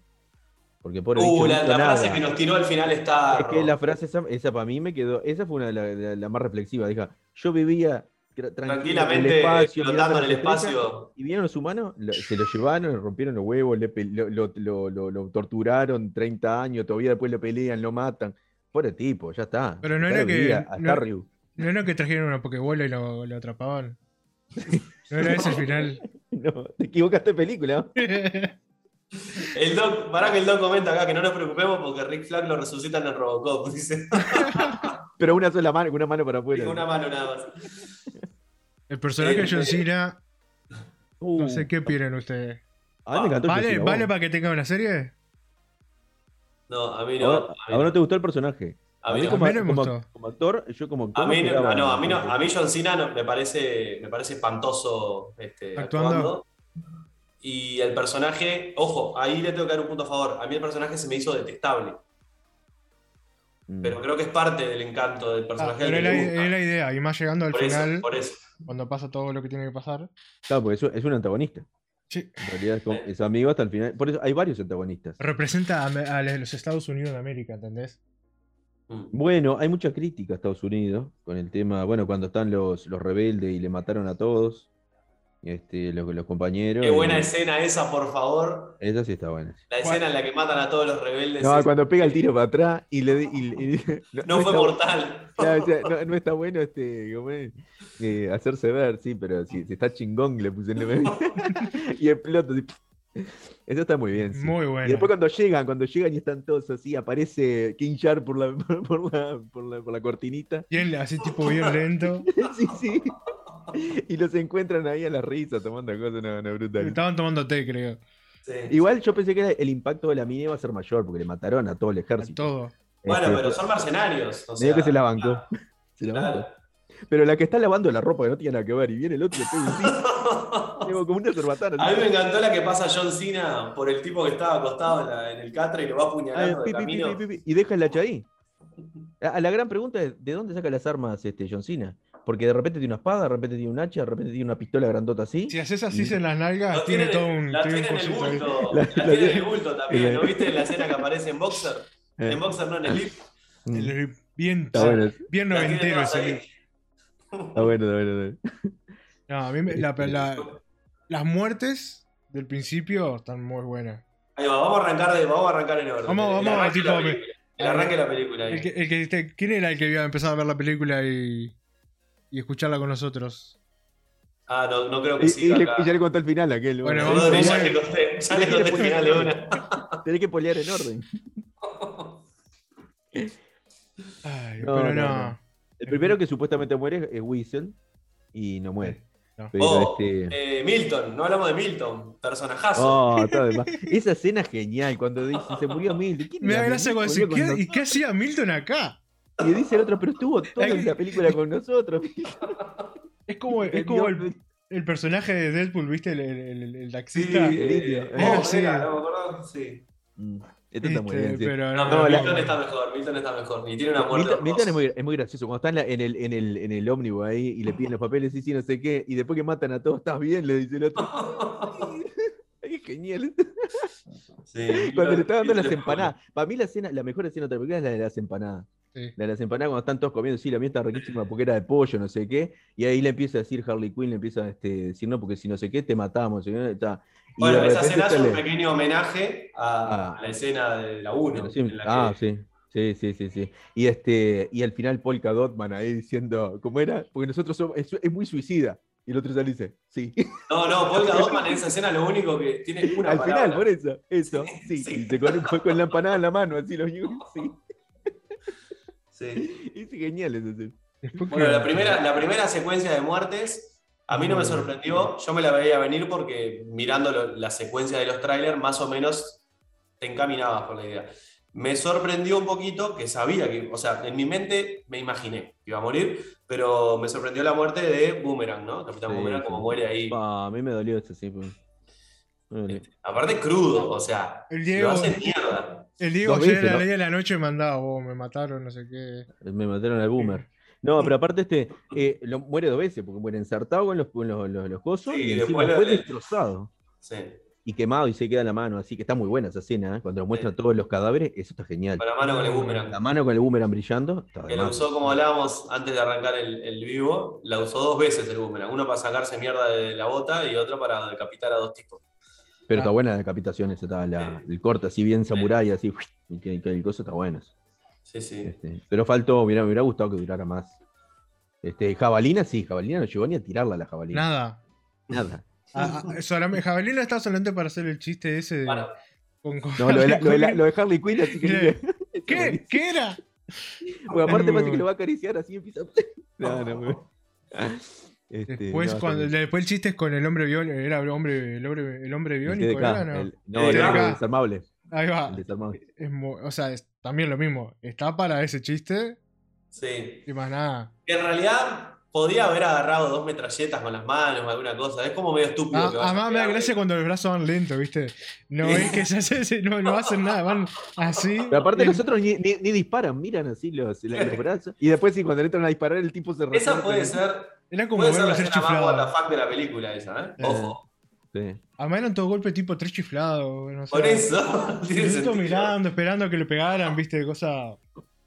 Porque por Uh, la, la frase que nos tiró al final está. Es que la frase esa, esa para mí me quedó, esa fue una de las la, la más reflexiva. Dijo, yo vivía Tranquilamente en el espacio, flotando en el espacio. Y vieron los humanos, lo- se lo llevaron, le rompieron los huevos, le lo, lo- lo- lo- lo torturaron 30 años, todavía después lo pelean, lo matan. Pobre tipo, ya está. Pero no era que- no- era que trajeron una pokebola y lo, lo atrapaban. No era ese el final. No, te equivocaste de película. El doc, para que el doc comenta acá que no nos preocupemos porque Rick Flag lo resucitan en Robocop. Dice, Pero una sola mano, con una mano para afuera. Una mano nada más. El personaje de John Eh, Cena, Uh, no sé qué opinan ustedes. a mí me encantó John ¿Vale, Cena, ¿Vale vos. para que tenga una serie? No, a mí ¿A no. A mí a vos no. no te gustó el personaje? A mí no. como, A mí no me como- gustó. como actor, yo como actor. A mí, no, ah, a mí no, a mí John Cena no- me parece, me parece espantoso este, Actuando. actuando. Y el personaje, ojo, ahí le tengo que dar un punto a favor. A mí el personaje se me hizo detestable. Mm. Pero creo que es parte del encanto del Ah, personaje. pero del es la, es la idea, y más llegando al Por eso, final, por eso. Cuando pasa todo lo que tiene que pasar. Claro, porque es un, es un antagonista. Sí, En realidad es, como- es amigo hasta el final. Por eso hay varios antagonistas. representa a, los Estados Unidos de América, ¿entendés? Mm. Bueno, hay mucha crítica a Estados Unidos con el tema, bueno, cuando están los, los rebeldes y le mataron a todos, este, los, los compañeros. Qué buena y- escena esa, por favor. Esa sí está buena. La escena en la que matan a todos los rebeldes. No, es- cuando pega el tiro para atrás y le... y- y- no, fue está- mortal. Claro, o sea, no, no está bueno este, como es, eh, hacerse ver, sí, pero si, si está chingón le puse el nombre. y explota. así. Eso está muy bien. sí. Muy Y bueno. después cuando llegan, cuando llegan y están todos así, aparece King Shark por la, por la, por la, por la cortinita. Bien, así tipo bien lento. sí, sí. Y los encuentran ahí a la risa tomando cosas, una, una brutal. Estaban tomando té, creo. Sí. Igual yo pensé que el impacto de la mina iba a ser mayor, porque le mataron a todo el A ejército. todo. Bueno, Este, pero son mercenarios. O medio sea, que se la bancó. Se la claro. bancó. Pero la que está lavando la ropa que no tiene nada que ver y viene el otro y le pega un. Digo, como una cerbatana. A mí me encantó la que pasa John Cena por el tipo que estaba acostado en, la- en el catre y lo va Ah, apuñalando de pi, pi, pi, camino. pi, pi, y deja el hacha ahí. A- La gran pregunta es, ¿de dónde saca las armas este John Cena? Porque de repente tiene una espada, de repente tiene un hacha, de repente tiene una pistola grandota así. Si haces así Y- en las nalgas, Lo tiene tiene, todo un, la tiene en el cosito ahí. bulto. La- La, la tiene en tiene- el bulto también. la- ¿No viste escena que aparece en Boxer? Eh, En Boxer no en el lift. mm, El- Bien, bien noventero ese. Está bueno, está bueno. está bueno. No, a mí me- la- la- las muertes del principio están muy buenas. Ahí va, vamos a arrancar, de, vamos a arrancar en orden. Vamos- El vamos, arranque de la tipo, película. El arranque de la película. El que, el que te- ¿Quién era el que había empezado a ver la película y, y escucharla con nosotros? Ah, no, no creo que Y, sí. y le- y ya le contó el final a aquel. Bueno, bueno. vamos- ya vamos- le conté, ya le conté el final de una. Tenés que polear en orden. Ay, No, pero no, no. El primero que supuestamente muere es Whistle y no muere. No. Oh, este. eh, Milton, no hablamos de Milton, personajazo. Oh. Esa escena es genial cuando dice se murió Milton. ¿Quién Me da gracia cuando dice, Murió con ¿qué, ¿y qué hacía Milton acá? Y dice el otro, pero estuvo toda la película con nosotros. Es como, es como el, el personaje de Deadpool, ¿viste? El, el- el- el sí, taxista. el indio. eh, oh, sí. era, no sí. Mm, Esto está muy Este, bien. sí. pero No, no, pero No, la- Milton está mejor, Milton está mejor. Y tiene una muerte. Milton, Milton es, muy, es muy gracioso. Cuando está en, la- en el, en, el, en el ómnibus ahí y le piden los papeles, y sí, no sé qué, y después que matan a todos, ¿estás bien? Le dice el otro. Ay, qué genial. Sí, Cuando le está dando las empanadas. Para mí la escena, la mejor escena de otra película es la de las empanadas. Sí. La de las empanadas cuando están todos comiendo, sí, la mía está riquísima porque era de pollo, no sé qué. Y ahí le empieza a decir Harley Quinn, le empieza a este, decir, no, porque si no sé qué, te matamos. ¿sí? Está- y Bueno, esa escena es un pequeño homenaje a, Ah. a la escena de la 1. Pero sí, en la ah, que- sí. Sí, sí, sí, sí. Y este, y al final Polka Dotman ahí diciendo, ¿cómo era? Porque nosotros somos, es, es muy suicida. Y el otro ya le dice, sí. No, no, Polka Dotman en esa escena lo único que tiene una al palabra. final, por eso, eso, sí. Sí. Y se con, con- la empanada en la mano, así lo sí. Sí. Es genial eso. sí. Bueno, la primera, la primera secuencia de muertes, a mí no me sorprendió. Yo me la veía venir porque mirando lo- la secuencia de los trailers, más o menos te encaminabas por la idea. Me sorprendió un poquito que sabía que, o sea, en mi mente me imaginé que iba a morir, pero me sorprendió la muerte de Boomerang, ¿no? Capitán Sí, Boomerang, sí. como muere ahí. Pa, a mí me dolió eso, sí. pues. Me dolió. Aparte crudo, o sea, El lo Diego, hace mierda. el Diego ayer a la ¿no? ley de la noche mandaba, oh, me mataron, no sé qué. Me mataron al boomer. No, pero aparte este, eh, lo, muere dos veces, porque muere ensartado con los, con los, los- los Sí, y después lo- fue destrozado. Sí, Y quemado y se queda en la mano, así que está muy buena esa escena, ¿eh? cuando nos muestran Sí. todos los cadáveres, eso está genial. con la mano con el Boomerang. La mano con el boomerang brillando, está Que la usó, como hablábamos antes de arrancar el, el vivo, la usó dos veces el boomerang. Uno para sacarse mierda de la bota y otro para decapitar a dos tipos. Pero está Ah. buena la decapitación, esa está la- el corte así bien samurái, así, y que, que el coso está bueno. Sí, sí. Este, pero faltó, mira, me hubiera gustado que durara más. Este, jabalina, sí, jabalina no llegó ni a tirarla la jabalina. Nada. Nada. Ah, ah, solamente- Jabalina está solamente para hacer el chiste ese de, Bueno, con, con No, lo de, la- Harley lo de la- Quinn. lo de Harley Quinn, así que. ¿Qué? Está ¿Qué? ¿Qué era? Porque aparte parece que bueno. lo va a acariciar así empieza. No, no, muy- Este, Después, no, cuando, después el chiste es con el hombre biónico. Era el hombre, el hombre, el hombre el biónico, TDK, ¿era, no? el- no, El el desarmable. Ahí va. El desarmable. Es o sea, es también lo mismo. Está para ese chiste sí. y más nada. En realidad, podía haber agarrado dos metralletas con las manos o alguna cosa. Es como medio estúpido. Ah, que vaya además a me da gracia cuando los brazos van lentos, ¿viste? No es que se hace, no, no hacen nada, van así. Pero aparte y- los otros ni, ni- ni disparan, miran así los, los brazos. Y después sí, cuando le entran a disparar el tipo se Esa puede ser, Era como puede ser verlo la escena más what the fuck de la película esa, ¿eh? Eh. Ojo. Sí. Además eran todo golpe tipo tres chiflados. No sé. Por eso. mirando, esperando a que le pegaran, ¿viste? Cosa.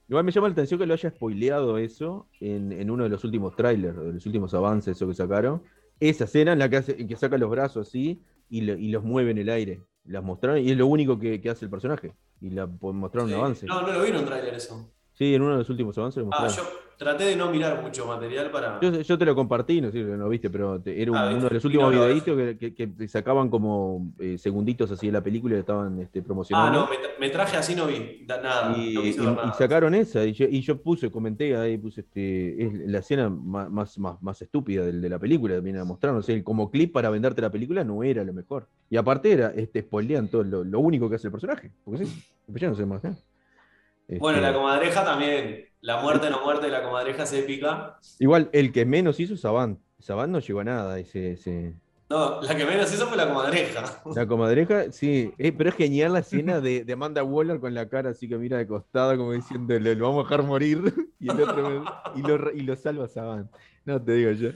Igual me llama la atención que lo haya spoileado eso en, en uno de los últimos trailers, de los últimos avances eso que sacaron. Esa escena en la que, hace, en que saca los brazos así y, lo- y los mueve en el aire. Las mostraron y es lo único que, que hace el personaje. Y la po- mostraron Sí. un avance. No, no lo vi en un tráiler eso. Sí, en uno de los últimos avances lo Ah, yo traté de no mirar mucho material para. Yo, yo te lo compartí, no sé si lo no viste, pero te- era un- Ah, uno de los Y últimos no videitos que, que- que sacaban como eh, segunditos así de la película y estaban este, Ah, promocionando. no, me, traje así no vi da- nada. y, no sacaron esa, y yo, y yo puse, comenté ahí, puse este, es la escena más, más, más, estúpida del- de, la película, viene a mostrar, no sé, como clip para venderte la película no era lo mejor. Y aparte era, este, spoilean todo lo, lo único que hace el personaje, porque sí, ya no sé más Bueno, Este, la comadreja también. La muerte no muerte de la comadreja es épica. Igual, el que menos hizo es Saban. Saban no llegó a nada, ese, ese, No, la que menos hizo fue la comadreja. La comadreja, sí, eh, pero es genial la escena de, de Amanda Waller con la cara así que mira de costado, como diciendo, lo, vamos a dejar morir, y, el otro me- y, lo, y lo salva Saban. No te digo yo.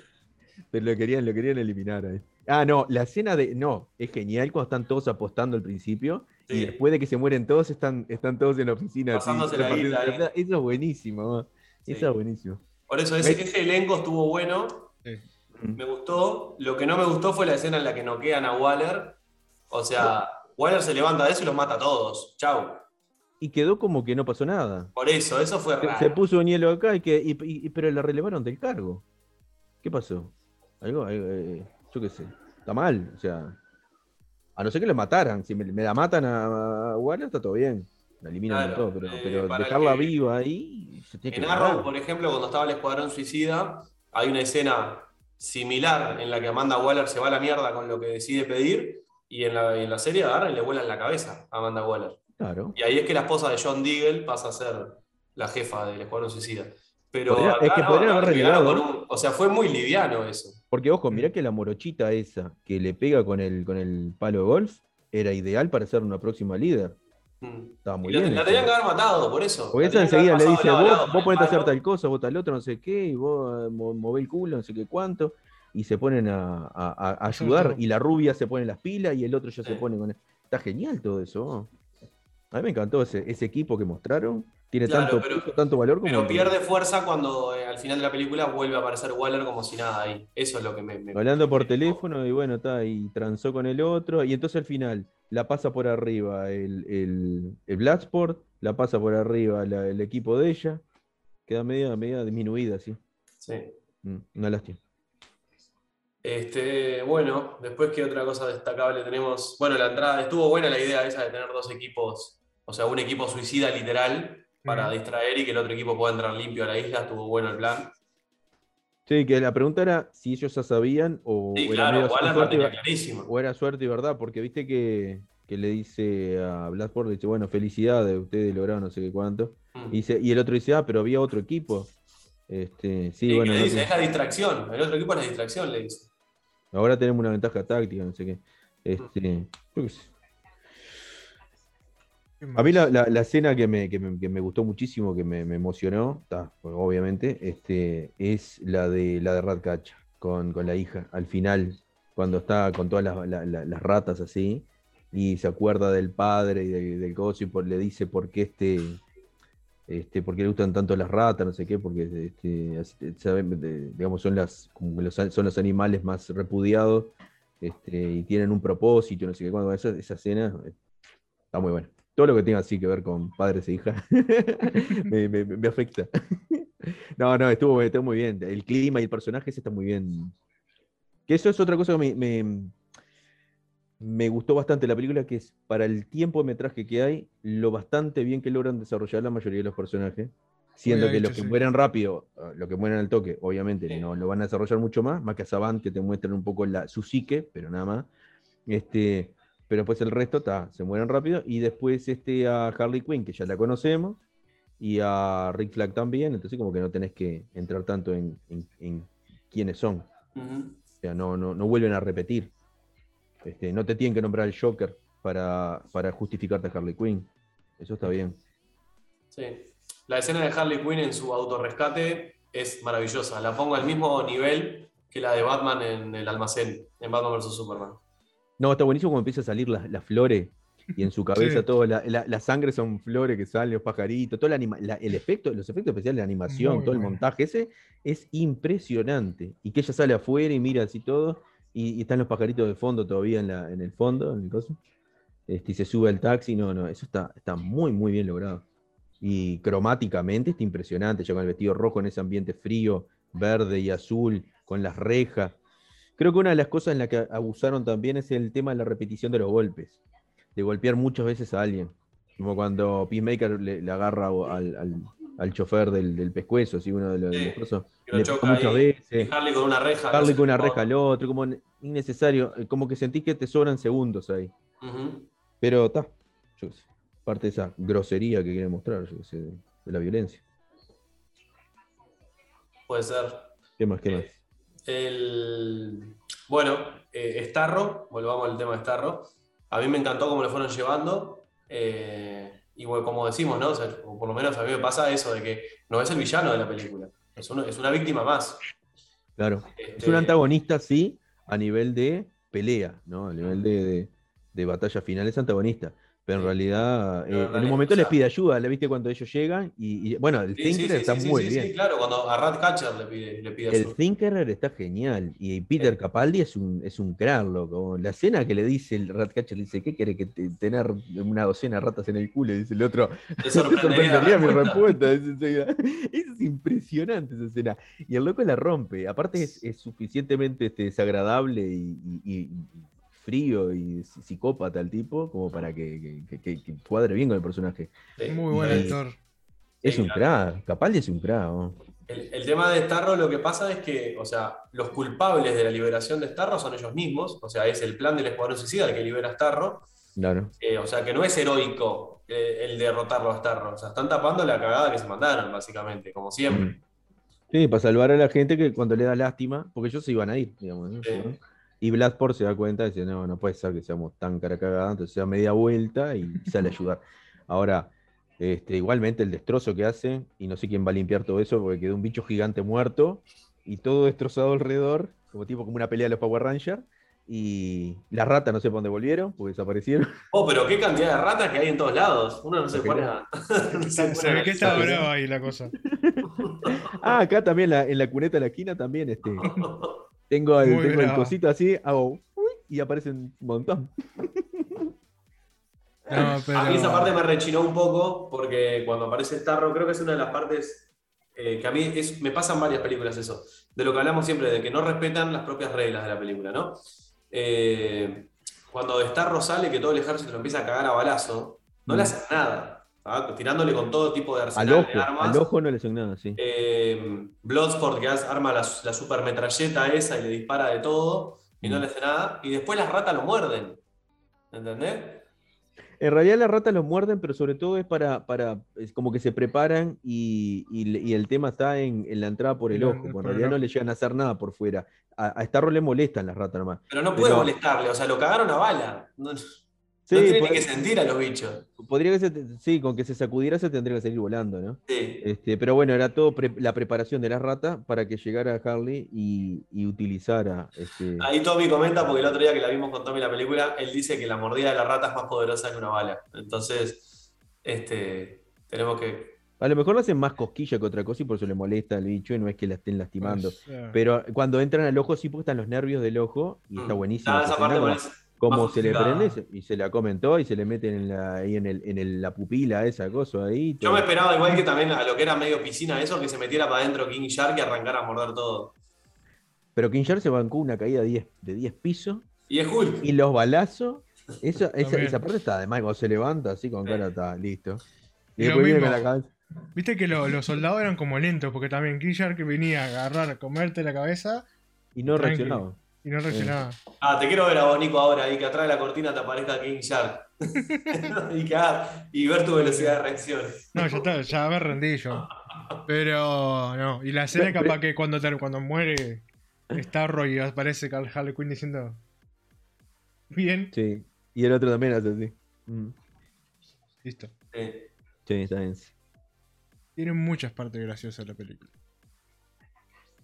Pero lo querían, lo querían eliminar ahí. Ah, no, la escena de. No, es genial cuando están todos apostando al principio. Y después de que se mueren todos, están, están todos en la oficina. así, Pasándose la ahí. plata. Eso es buenísimo. Sí. Eso es buenísimo. Por eso ese, elenco estuvo bueno. Sí. Me gustó. Lo que no me gustó fue la escena en la que noquean a Waller. O sea, Waller se levanta de eso y los mata a todos. Chau. Y quedó como que no pasó nada. Por eso, eso fue Se- raro. Se puso un hielo acá y que, y- y- pero la relevaron del cargo. ¿Qué pasó? Algo, algo, eh, yo qué sé. Está mal, o sea. A no ser que la mataran. Si me, me la matan a, Waller, está todo bien. La eliminan de Claro, todo, pero, eh, pero dejarla que- viva ahí se tiene que En Arrow, por ejemplo, cuando estaba el Escuadrón Suicida, hay una escena similar en la que Amanda Waller se va a la mierda con lo que decide pedir. Y en la, y en la serie agarran y le vuelan la cabeza a Amanda Waller. Claro. Y ahí es que la esposa de John Deagle pasa a ser la jefa del Escuadrón Suicida. Pero Podría- acá es que no, podrían haber relegado. un- o sea, fue muy liviano eso. Porque, ojo, Mm. mirá que la morochita esa que le pega con el, con el palo de golf era ideal para ser una próxima líder. Mm. Estaba muy Y la, bien. la tenían que haber matado, por eso. Porque esa enseguida le dice, vos, lado vos ponete a hacer tal cosa, vos tal otro, no sé qué, y vos eh, mo- mové el culo, no sé qué cuánto, y se ponen a, ayudar, y la rubia se pone las pilas, y el otro ya se pone con... Está genial todo eso. A mí me encantó ese, ese equipo que mostraron, tiene Claro, tanto pero- peso, tanto valor como... Pero el- pierde fuerza cuando eh, al final de la película vuelve a aparecer Waller como si nada ahí. Eso es lo que me. me- Hablando por me- teléfono, y bueno, está, y transó con el otro, y entonces al final la pasa por arriba el, el, el la pasa por arriba la- el equipo de ella, queda media, media disminuida, así. Sí. Mm, Una lástima. Este, bueno, después qué otra cosa destacable tenemos. Bueno, la entrada, estuvo buena la idea esa de tener dos equipos, o sea, un equipo suicida literal para distraer y que el otro equipo pueda entrar limpio a la isla, estuvo bueno el plan. Sí, que la pregunta era si ellos ya sabían o, Sí, era claro, suerte, ver- clarísimo. o era suerte y verdad, porque viste que, que le dice a Bloodsport, le dice, bueno, felicidades, ustedes lograron no sé qué cuánto. Mm. Y, dice, y el otro dice, ah, pero había otro equipo. Este, sí, Y bueno, le no dice, sé. es la distracción, el otro equipo es la distracción, le dice. ahora tenemos una ventaja táctica, no sé qué. Este, yo qué sé. ¿Qué A mí la, la- la escena que me, que me- que me gustó muchísimo, que me, me emocionó, pues, obviamente, este, es la de la de Ratcatch con, con la hija, al final, cuando está con todas las, la- la- las ratas así, y se acuerda del padre y del, del y por- le dice por qué este, este, por qué le gustan tanto las ratas, no sé qué, porque este, así- saben, digamos, son las, como que los, son los animales más repudiados, este, y tienen un propósito, no sé qué, cuando esa, esa escena eh, está muy buena todo lo que tenga así que ver con padres e hijas me, me- me afecta. no, no, estuvo, estuvo muy bien. El clima y el personaje ese está muy bien. Que eso es otra cosa que me, me, me gustó bastante la película, que es para el tiempo de metraje que hay, lo bastante bien que logran desarrollar la mayoría de los personajes. Siendo que los que sí. mueren rápido, eh, los que mueren al toque, obviamente Sí. no lo van a desarrollar mucho más, más que a Saban, que te muestran un poco la, su psique, pero nada más. Este, pero después el resto ta, se mueren rápido. Y después este, a Harley Quinn, que ya la conocemos, y a Rick Flag también. Entonces, como que no tenés que entrar tanto en, en- en quiénes son. O sea, no, no, no vuelven a repetir. Este, no te tienen que nombrar el Joker para, para justificarte a Harley Quinn. Eso está bien. Sí. La escena de Harley Quinn en su autorrescate es maravillosa. La pongo al mismo nivel que la de Batman en el almacén, en Batman vs. Superman. No, está buenísimo cuando empieza a salir las, flores y en su cabeza Sí. todo, la, la- la sangre son flores que salen, los pajaritos, todo el, anima- la- el efecto, los efectos especiales de animación, Muy todo el montaje, ese es impresionante. Y que ella sale afuera y mira así todo, y, y están los pajaritos de fondo todavía en, la, en el fondo, en el coso. Este, y se sube al taxi, no, no, eso está, está muy, muy bien logrado. Y cromáticamente está impresionante, ya con el vestido rojo en ese ambiente frío, verde y azul, con las rejas. Creo que una de las cosas en las que abusaron también es el tema de la repetición de los golpes, de golpear muchas veces a alguien. Como cuando Peacemaker le, le agarra al, al- al chofer del, del pescuezo, así uno de los, los Sí, cosos, que lo le choca muchas ahí. veces. Harley con una reja. Sé con una reja al otro, como innecesario, eh, como que sentís que te sobran segundos ahí. Ujú. Pero está, yo qué sé, parte de esa grosería que quiere mostrar, yo sé, de, de la violencia. Puede ser. ¿Qué más? ¿Qué más? El... Bueno, eh, Starro, volvamos al tema de Starro. A mí me encantó cómo lo fueron llevando. eh, y bueno, como decimos, ¿no? O sea, o por lo menos a mí me pasa eso de que no es el villano de la película. Es, uno- es una víctima más. Claro. Este, Es un antagonista, sí, a nivel de pelea, ¿no? A nivel de, de- de batalla final es antagonista. Pero en realidad, eh, en un momento les pide ayuda, ¿le viste cuando ellos llegan? Y, y, bueno, el Sí, sí, Thinker sí, está muy bien. sí, claro, cuando a Ratcatcher le pide, le pide El ayuda. Thinkerer está genial. Y Peter Capaldi es un, es un crack, loco. La escena que le dice el Ratcatcher, le dice, ¿qué quiere que te- tener una docena de ratas en el culo? Y dice el otro, Te "Me sorprendería mi respuesta. es impresionante esa escena. Y el loco la rompe. Aparte es, es suficientemente este, desagradable y, y- y frío y psicópata el tipo como para que, que- que- que cuadre bien con el personaje. Sí. Muy buen Y- actor. Es Sí, un claro. crack. Capaldi es un crack. ¿no? El, el tema de Starro lo que pasa es que, o sea, los culpables de la liberación de Starro son ellos mismos, o sea, es el plan del Escuadrón Suicida el que libera a Starro, Claro. eh, o sea, que no es heroico eh, el derrotarlo a Starro, o sea, están tapando la cagada que se mandaron, básicamente, como siempre. Mm. Sí, para salvar a la gente que cuando le da lástima, porque ellos se iban a ir, digamos. ¿no? Sí. Y Bloodsport se da cuenta y dice, no, no puede ser que seamos tan cara cagada, entonces se da media vuelta y sale a ayudar. Ahora, este, igualmente el destrozo que hace, y no sé quién va a limpiar todo eso, porque quedó un bicho gigante muerto y todo destrozado alrededor, como tipo como una pelea de los Power Rangers, y las ratas no sé por dónde volvieron, porque desaparecieron. Oh, pero qué cantidad de ratas que hay en todos lados. Uno no se pone a. se ve que está brava ahí la cosa. Ah, acá también la- en la cuneta de la esquina también, este, tengo el, Muy tengo el cosito así, hago uy, y aparecen un montón. No, pero... A mí esa parte me rechinó un poco porque cuando aparece Starro, creo que es una de las partes eh, que a mí es- me pasan varias películas eso, de lo que hablamos siempre, de que no respetan las propias reglas de la película, ¿no? Eh, cuando Starro sale, que todo el ejército lo empieza a cagar a balazo, no le Mm. hacen nada, ¿ah? tirándole con todo tipo de Al arsenal ojo, de armas. al ojo no le hacen nada, sí. Eh, Bloodsport que arma la, la super metralleta esa y le dispara de todo y no Mm. le hace nada, y después las ratas lo muerden. ¿Entendés? En realidad las ratas los muerden, pero sobre todo es para, para es como que se preparan y, y el tema está en, en la entrada por el ojo, por en realidad no le llegan a hacer nada por fuera. A, a Starro le molestan las ratas nomás. Pero no puede Pero- molestarle, o sea, lo cagaron a bala. No, no Sí, tiene ni pod- que sentir a los bichos. podría que se, sí, con que se sacudiera se tendría que salir volando, ¿no? Sí. Este, pero bueno, era todo pre- la preparación de las ratas para que llegara Harley y, y utilizara este, Ahí Tommy comenta, porque el otro día que la vimos con Tommy la película, él dice que la mordida de la rata es más poderosa que una bala. Entonces, este, tenemos que. A lo mejor le hacen más cosquilla que otra cosa y por eso le molesta al bicho y no es que la estén lastimando. Pues, Pero cuando entran al ojo, sí, porque están los nervios del ojo y está Mm. buenísimo. Ah, esa parte como- se le prende y se- la comentó y se le meten en la, ahí en, el, en el- la pupila, esa cosa ahí. Yo me esperaba, igual que también a lo que era medio piscina, eso, que se metiera para adentro King Shark y arrancara a morder todo. Pero King Shark se bancó una caída de 10, de 10 pisos Y es Hulk. y los balazos. Esa, esa, También. esa parte está además cuando se levanta así con cara, está listo. Y Y después viene con la cabeza. Viste que lo- los soldados eran como lentos, porque también King Shark venía a agarrar, a comerte la cabeza Y no reaccionaba. Y no reaccionaba. Ah, te quiero ver a vos, Nico, ahora ahí que atrás de la cortina te aparezca King Shark. y, que haga- y ver tu velocidad de reacción. No, ya está, ya me rendí yo. Pero no, y la escena capaz que cuando, te- cuando muere Está Roy y aparece Carl Harley Quinn diciendo. Bien, Sí. Y el otro también hace así. Mm. listo. Sí. Sí, está bien. Tiene muchas partes graciosas la película.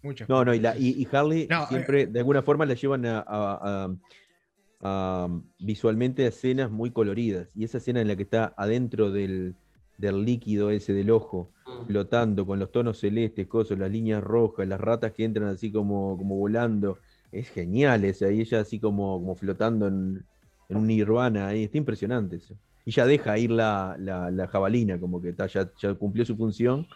Muchas. No, no, y, partes la, y, graciosas. y Harley No, eh, siempre, de alguna forma, la llevan a, a- a- a, visualmente a escenas muy coloridas. Y esa escena en la que está adentro del, del líquido ese del ojo, Mm. flotando con los tonos celestes, cosas, las líneas rojas, las ratas que entran así como, como volando. Es genial esa, y ella así como, como flotando en, en un nirvana, ahí está impresionante eso. Y ya deja ir la, la, la jabalina, como que está, ya, ya cumplió su función.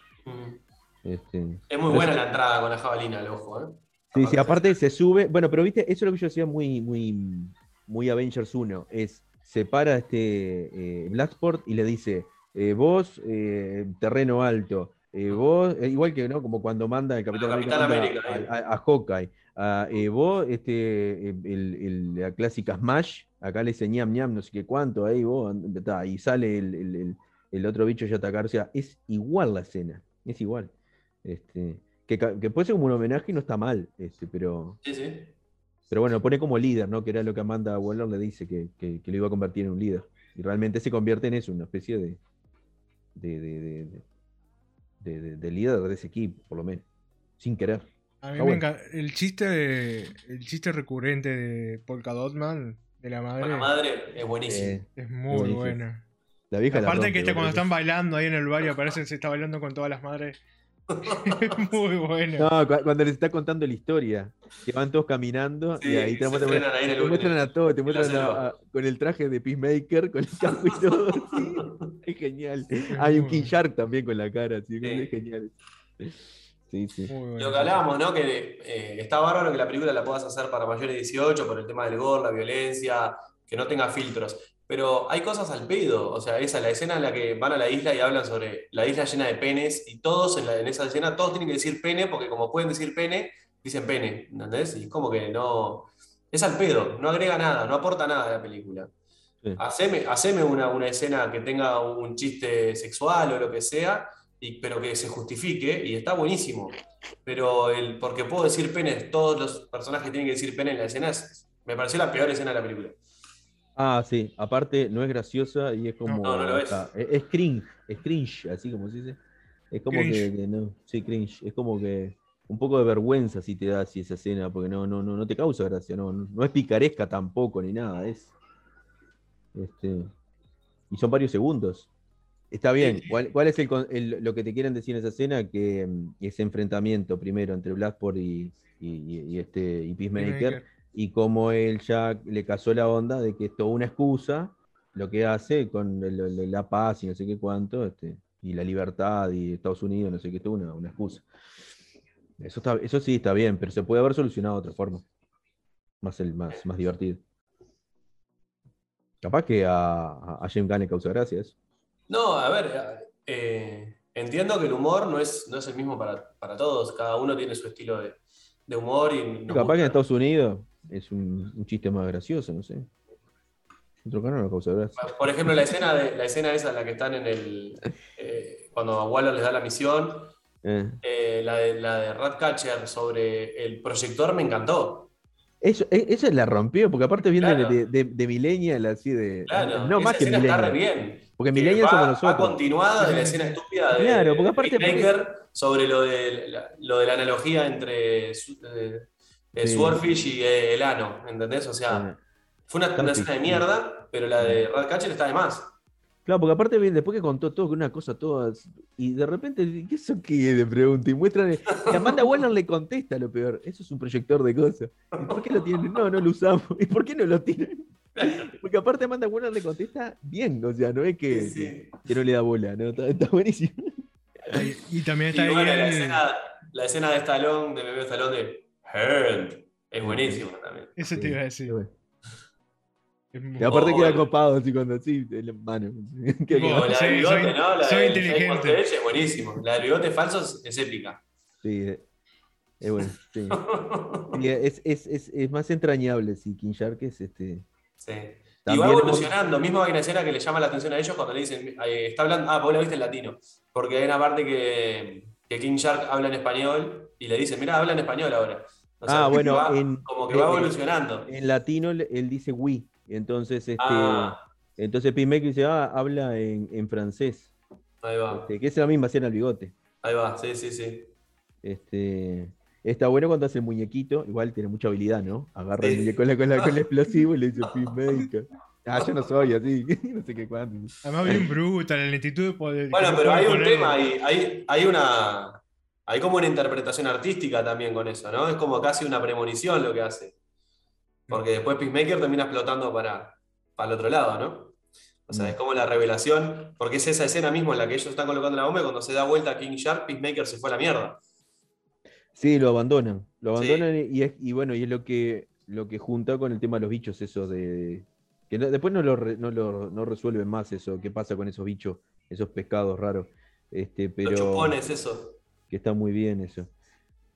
Este, Es muy buena la entrada con la jabalina al ojo, ¿eh? Sí, sí, aparte se sube. Bueno, pero viste, eso es lo que yo decía muy, muy, muy Avengers 1. Es separa este eh, Blacksport y le dice: eh, Vos, eh, terreno alto. eh, vos, igual que no, como cuando manda el Capitán, América, a, a- a Hawkeye. a, eh, vos, este, eh, el, el- la clásica Smash, acá le dice ñam ñam, no sé qué cuánto, ahí vos, ta, y sale el, el- otro bicho ya a atacar. O sea, es igual la escena, es igual. Este, que, que puede ser como un homenaje y no está mal, este, pero, Sí, sí. pero bueno, lo pone como líder, ¿no? Que era lo que Amanda Waller le dice, que, que- que lo iba a convertir en un líder. Y realmente se convierte en eso, una especie de, de, de, de- de- de- de- de líder de ese equipo, por lo menos. Sin querer. A mí Ah, me bueno. encanta. El chiste de, el chiste recurrente de Polka Dot Man, de la madre, la madre es buenísimo. Eh, es muy buenísimo. buena. la vieja la Aparte rompe, que este, cuando están bailando ahí en el bar y aparecen, se está bailando con todas las madres. Es muy buena. No, cu- cuando les está contando la historia, que van todos caminando Sí, y ahí te muestran, ahí en el te muestran a todos, te muestran a- selva. a- con el traje de Peacemaker, con el casco y todo. sí, es genial. Hay un King bueno. Shark también con la cara, Sí. es genial. Sí, sí. Muy buena. Lo que hablábamos, ¿no? Que eh, está bárbaro que la película la puedas hacer para mayores de 18 por el tema del gore, la violencia, que no tenga filtros. Pero hay cosas al pedo. O sea, esa, la escena en la que van a la isla y hablan sobre la isla llena de penes y todos en, la- en esa escena, todos tienen que decir pene porque como pueden decir pene, dicen pene. ¿Entendés? Y como que no... Es al pedo, no agrega nada, no aporta nada a la película. Sí. Haceme, haceme una, una escena que tenga un chiste sexual o lo que sea, y, pero que se justifique, y está buenísimo. Pero el, porque puedo decir pene, todos los personajes tienen que decir pene en la escena, es- me pareció la peor escena de la película. Ah, sí, aparte no es graciosa y es como. No, no lo es. ah, es, es cringe, es cringe, así como se dice. Es como que, Cringe. que no, sí, cringe. Es como que un poco de vergüenza si te da así esa escena, porque no, no, no, no te causa gracia, no, no, no es picaresca tampoco ni nada, es. Este, y son varios segundos. Está bien. ¿Cuál, cuál es el, con- el- lo que te quieren decir en esa escena? Que mm, ese enfrentamiento primero entre y, y, y- y este, y Peacemaker Peacemaker. Y como él ya le casó la onda de que es toda una excusa, lo que hace con el- el- la paz y no sé qué cuánto, este, y la libertad y Estados Unidos, no sé qué, es una, una excusa. Eso, está, eso sí está bien, pero se puede haber solucionado de otra forma. Más, el, más, más divertido. Capaz que a, a, James Gunn le causa gracia eso. No, a ver, eh, entiendo que el humor no es, no es el mismo para, para todos, cada uno tiene su estilo de, de humor y Capaz que en Estados Unidos es un, un chiste más gracioso, no sé. Otro canal no causa gracia. Por ejemplo, la escena, de, la escena esa en la que están en el. eh, cuando a Waller les da la misión, Eh. eh, la, de, la de Ratcatcher sobre el proyector me encantó. Eso, e- esa la rompió, porque aparte viene Claro. de, de, de Millennial, así de. Claro, no esa más que escena está re Millennial. bien. Porque Que Millennial somos nosotros. continuada de la escena estúpida de, Claro, porque aparte- Peacemaker sobre lo de, la, lo de la analogía entre su- Sí. Swordfish y eh, el ano, ¿entendés? O sea, fue una, una escena de mierda, pero la de Ratcatcher está de más. Claro, porque aparte después que contó todo con una cosa todas. Y de repente, ¿qué eso qué? Le pregunta. Y muestra. Y Amanda Waller le contesta lo peor. Eso es un proyector de cosas. ¿Y por qué lo tienen? No, no lo usamos. ¿Y por qué no lo tienen? Porque aparte Amanda Waller le contesta bien. O sea, no es que, Sí, sí. que no le da bola. ¿no? Está, está buenísimo. Y, y también Y está ahí bueno, la el- escena, la escena de Stallone, de Bebé Stallone de Hurt, es buenísima también. Ese te iba a decir. Y aparte Oh, queda bueno. copado así cuando así, de la mano. La soy- del bigote, soy- ¿no? La soy del inteligente. Es buenísimo. La del bigote falso es, épica. Sí, eh, es bueno. Sí. Sí, es, es, es, es más entrañable, sí, King Shark es este. Sí. Y va evolucionando. Mismo hay una escena que le llama la atención a ellos cuando le dicen, eh, está hablando, ah, vos la viste en latino. Porque hay una parte que, que King Shark habla en español y le dicen, mira, habla en español ahora. O sea, Ah, bueno, va- en- como que va evolucionando. En latino él, dice oui. Entonces, este, Ah, entonces Peacemaker dice, ah, habla en, en francés. ahí va, Este, que es la misma escena al bigote. ahí va, sí, sí, sí. Este, está bueno cuando hace el muñequito, igual tiene mucha habilidad, ¿no? Agarra Sí. el muñeco con, la- con la- con el explosivo y le dice Peacemaker. Ah, yo no soy así, no sé qué cuánto. Además, bien bruta, la lentitud de poder. Bueno, pero hay un tema ahí, hay, hay una. Hay como una interpretación artística también con eso, ¿no? Es como casi una premonición lo que hace. Porque después Peacemaker termina explotando para, para el otro lado, ¿no? O sea, Mm. es como la revelación, porque es esa escena misma en la que ellos están colocando la bomba y cuando se da vuelta King Shark, Peacemaker se fue a la mierda. Sí, lo abandonan. Lo Sí. abandonan y, es, y bueno, y es lo que, lo que junta con el tema de los bichos, eso de. Que no- después no lo, re- no lo no resuelven más eso, qué pasa con esos bichos, esos pescados raros. Este, pero Los chupones, eso. Que está muy bien eso.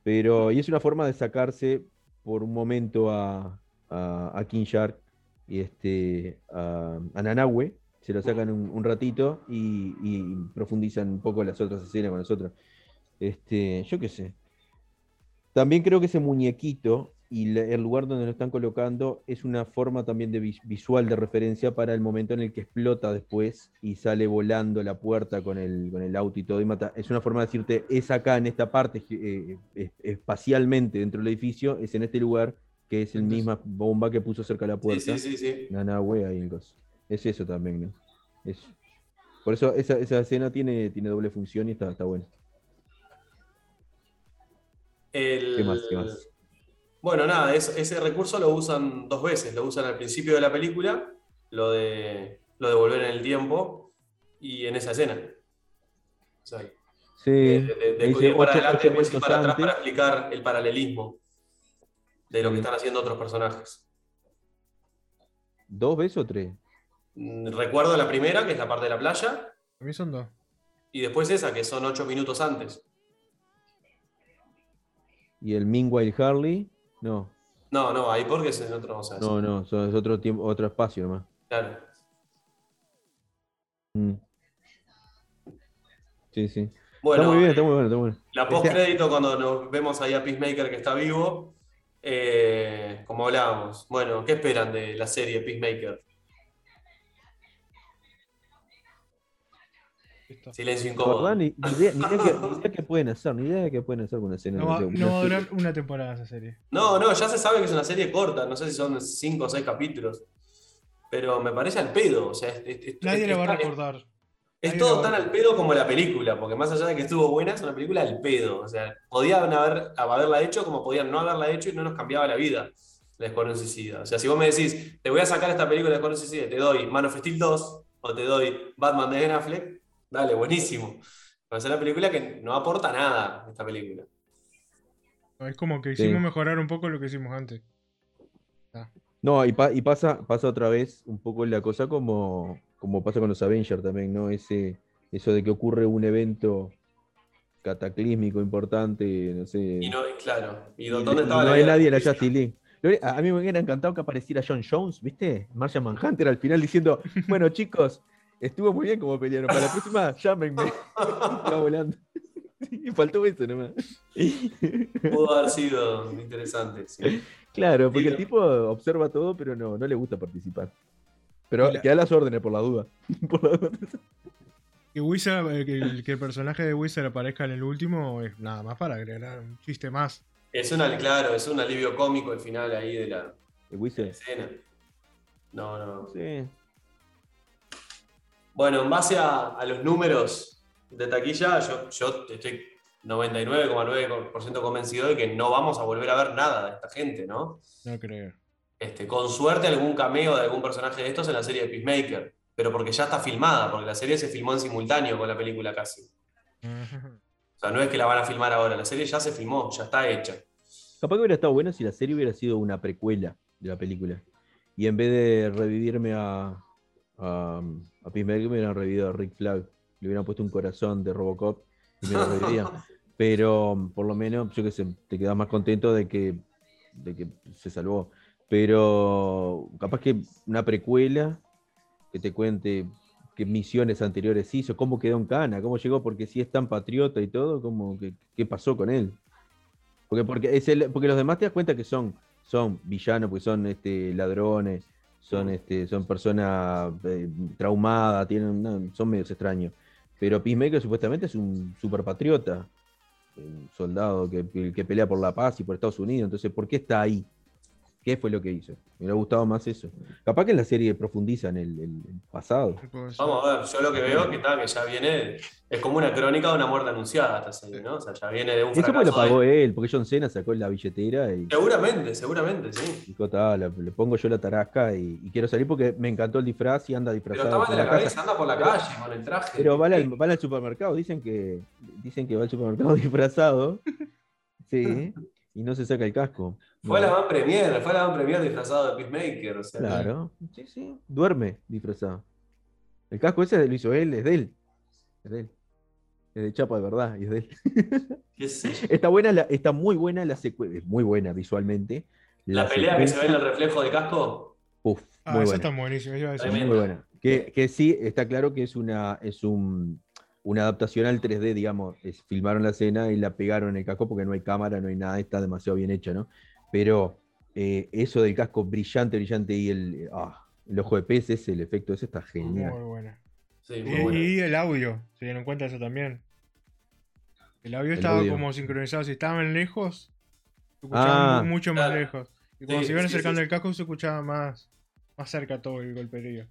Pero, y es una forma de sacarse por un momento a, a, King Shark y este, a, a Nanahue, se lo sacan un, un ratito y, y profundizan un poco las otras escenas con nosotros. Este, yo qué sé. También creo que ese muñequito y el lugar donde lo están colocando es una forma también de vis- visual de referencia para el momento en el que explota después y sale volando la puerta con el, con el auto y todo y mata. Es una forma de decirte, es acá en esta parte, eh, eh, espacialmente dentro del edificio, es en este lugar que es la Entonces- misma bomba que puso cerca de la Sí, puerta. sí, sí, sí. Ahí el coso. Es eso también, ¿no? Es- Por eso esa, esa escena tiene, tiene doble función y está, está buena. El- ¿Qué más? ¿Qué más? Bueno, nada, es- ese recurso lo usan dos veces. Lo usan al principio de la película, lo de, lo de volver en el tiempo, y en esa escena. O sea, Sí, de, de- de dice ir para ocho- adelante ocho y después ir minutos para atrás para explicar el paralelismo de lo que están haciendo otros personajes. ¿Dos veces o tres? Mm, Recuerdo la primera, que es la parte de la playa, A mí son dos. y después esa, que son ocho minutos antes. ¿Y el Meanwhile Harley? No, No, no, ahí porque es en otro. O sea, no, no, es otro tiempo, otro espacio nomás. claro. Mm. Sí, sí. Bueno, está muy bien, eh, está muy bueno, está bueno. La postcrédito, cuando nos vemos ahí a Peacemaker que está vivo, eh, como hablábamos. Bueno, ¿qué esperan de la serie Peacemaker? Silencio La incómodo. verdad, ni, ni idea, ni idea que, ni idea que pueden hacer, ni idea de qué pueden hacer con una escena. No va, de- no va a una durar una temporada esa serie. No, no, ya se sabe que es una serie corta, no sé si son cinco o seis capítulos. Pero me parece al pedo. O sea, es, es- es- Nadie es- le va a recordar. Es Nadie todo tan al pedo como la película, porque más allá de que estuvo buena, es una película al pedo. O sea, podían haber, haberla hecho como podían no haberla hecho y no nos cambiaba la vida la Escuadrón Suicida. O sea, si vos me decís, te voy a sacar esta película de Escuadrón Suicida, y te doy Man of Steel 2 o te doy Batman de Ben Affleck, dale, buenísimo. Pero es una película que no aporta nada, esta película. Es como que Sí. hicimos mejorar un poco lo que hicimos antes. No, y, pa- y pasa, pasa otra vez un poco la cosa como, como pasa con los Avengers también, ¿no? Ese, eso de que ocurre un evento cataclísmico importante, no sé. Y no, claro. ¿Y dónde estaba no la hay nadie en la Justice League. A a mí me hubiera encantado que apareciera John Jones, ¿viste? Martian Manhunter al final diciendo, bueno chicos, estuvo muy bien como pelearon, para la próxima llámenme. Va volando. Y faltó eso nomás. Pudo haber sido interesante. sí. Claro, porque el tipo observa todo, pero no, no le gusta participar. Pero la- que da las órdenes por la duda. Por la duda. Que Wizard, eh, que, el, que el personaje de Wizard aparezca en el último es nada más para agregar un chiste más. Es una, claro, es un alivio cómico el final ahí de la, El de la Wizard. escena. No, no. Sí. Bueno, en base a, a los números de taquilla, yo, yo estoy 99,9% convencido de que no vamos a volver a ver nada de esta gente, ¿no? No creo. Este, con suerte algún cameo de algún personaje de estos en la serie de Peacemaker, pero porque ya está filmada, porque la serie se filmó en simultáneo con la película casi. O sea, no es que la van a filmar ahora, la serie ya se filmó, ya está hecha. Capaz que hubiera estado bueno si la serie hubiera sido una precuela de la película. Y en vez de revivirme a, a, a Peacemaker, me hubieran revivido a Rick Flag. Le hubieran puesto un corazón de Robocop y me lo revivirían. Pero por lo menos, yo qué sé, te quedas más contento de que, de que se salvó. Pero capaz que una precuela que te cuente qué misiones anteriores hizo, cómo quedó en Cana, cómo llegó, porque si es tan patriota y todo, cómo, qué, qué pasó con él. Porque, porque, es el, porque los demás te das cuenta que son, son villanos, porque son este, ladrones, son, este, son personas eh, traumadas, tienen, no, son medios extraños. Pero Peacemaker supuestamente es un superpatriota, un soldado que, que pelea por la paz y por Estados Unidos. Entonces, ¿por qué está ahí? ¿Qué fue lo que hizo? Me hubiera gustado más eso. Capaz que en la serie profundiza en el, el- el pasado. Vamos a ver, yo lo que veo que está, que ya viene, es como una crónica de una muerte anunciada esta serie, ¿no? O sea, ya viene de un Eso porque fracaso. lo pagó de- él, porque John Cena sacó la billetera y Seguramente, seguramente, sí. dijo, "Ta, le, le pongo yo la tarasca y, y quiero salir porque me encantó el disfraz y anda Pero disfrazado. está mal de la casa". cabeza, anda por la calle con el traje. Pero van al, van al supermercado, dicen que dicen que va al supermercado disfrazado. Sí, y no se saca el casco. Fue a No, la Van Premier, fue a la Van Premier disfrazado de Peacemaker, o sea. Claro, sí, sí, duerme disfrazado. El casco ese lo hizo él, es de él. Es de él. Es de Chapa de verdad, y es de él. qué sé yo. Está buena, la- está muy buena la secuencia, muy buena visualmente. La pelea que se ve en el reflejo de casco, Uf, Ah, muy esa buena. está buenísima. iba a decir. Tremendo. Muy buena. Que, que sí, está claro que es una, es un, una adaptación al 3D, digamos. Es- filmaron la escena y la pegaron en el casco porque no hay cámara, no hay nada, está demasiado bien hecha, ¿no? Pero eh, eso del casco brillante, brillante y el, ah, el ojo de pez, ese, el efecto ese está genial. Muy buena. sí, Y, muy bueno. y el audio, se dieron cuenta de eso también. El audio El estaba audio. como sincronizado. Si estaban lejos, se escuchaban Ah. mu- mucho más Claro. lejos. Y cuando Sí, se iban sí, acercando sí. el casco, se escuchaba más, más cerca todo el golperío.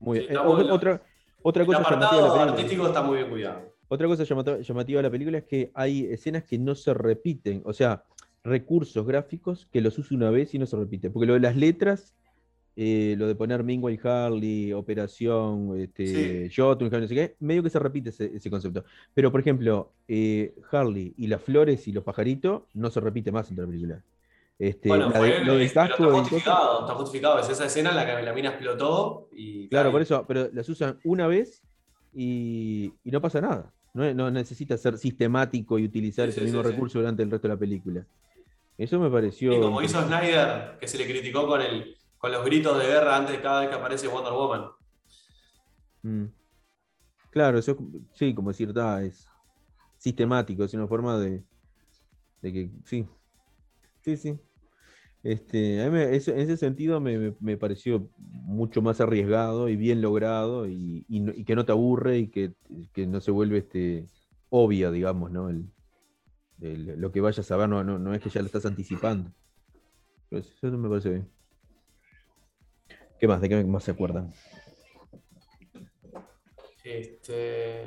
Muy Sí, bien. Eh, bueno. Otra, El cosa llamativa de la artístico está muy bien cuidado. Otra cosa llamativa de la película es que hay escenas que no se repiten, o sea, recursos gráficos que los usa una vez y no se repiten. Porque lo de las letras, eh, lo de poner Mingway Harley, Operación, este, Jotun, no sé qué, medio que se repite ese, ese concepto. Pero, por ejemplo, eh, Harley y las flores y los pajaritos no se repite más en toda la película. Este, Bueno, la de- lo pero está justificado, está justificado. Es esa escena en la que la mina explotó y. Claro, por eso, pero las usan una vez y, y no pasa nada. No, no necesita ser sistemático y utilizar Sí, ese sí, mismo sí, recurso durante el resto de la película. Eso me pareció. Y como hizo. Snyder, que se le criticó con, el, con los gritos de guerra antes de cada vez que aparece Wonder Woman. Mm. Claro, eso sí, como decir, da, es sistemático, es una forma de, de que sí. Sí, sí. Este, a mí en ese sentido me, pareció mucho más arriesgado y bien logrado y, que no te aburre y que, no se vuelve este, obvia, digamos, ¿no? Lo que vayas a ver no, es que ya lo estás anticipando. Pero eso me parece bien. ¿Qué más? ¿De qué más se acuerdan? Este,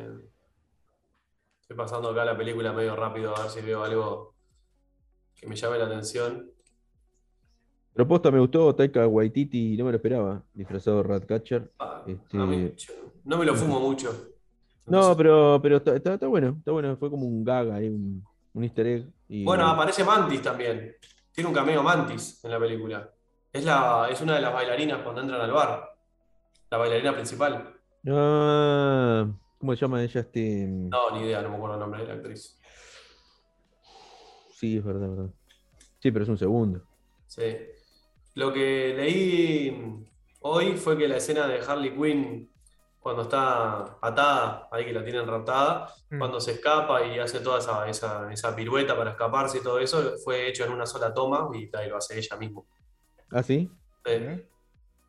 estoy pasando acá la película medio rápido a ver si veo algo que me llame la atención. Propuesta me gustó, Taika Waititi, no me lo esperaba, disfrazado de Ratcatcher. Ah, Este- no me lo fumo mucho. No, pero, pero está, está- está bueno, está bueno, fue como un gag ahí, un, un easter egg. y- Bueno, aparece Mantis también. Tiene un cameo Mantis en la película. Es, la, es una de las bailarinas cuando entran al bar. La bailarina principal. Ah, ¿cómo se llama ella? Este... No, ni idea, no me acuerdo el nombre de la actriz. Sí, es verdad, verdad. Sí, pero es un segundo. Sí. Lo que leí hoy fue que la escena de Harley Quinn, cuando está atada, ahí que la tienen raptada, Mm. cuando se escapa y hace toda esa, esa, esa pirueta para escaparse y todo eso, fue hecho en una sola toma y, y lo hace ella misma. ¿Ah, sí? Sí, ¿Eh?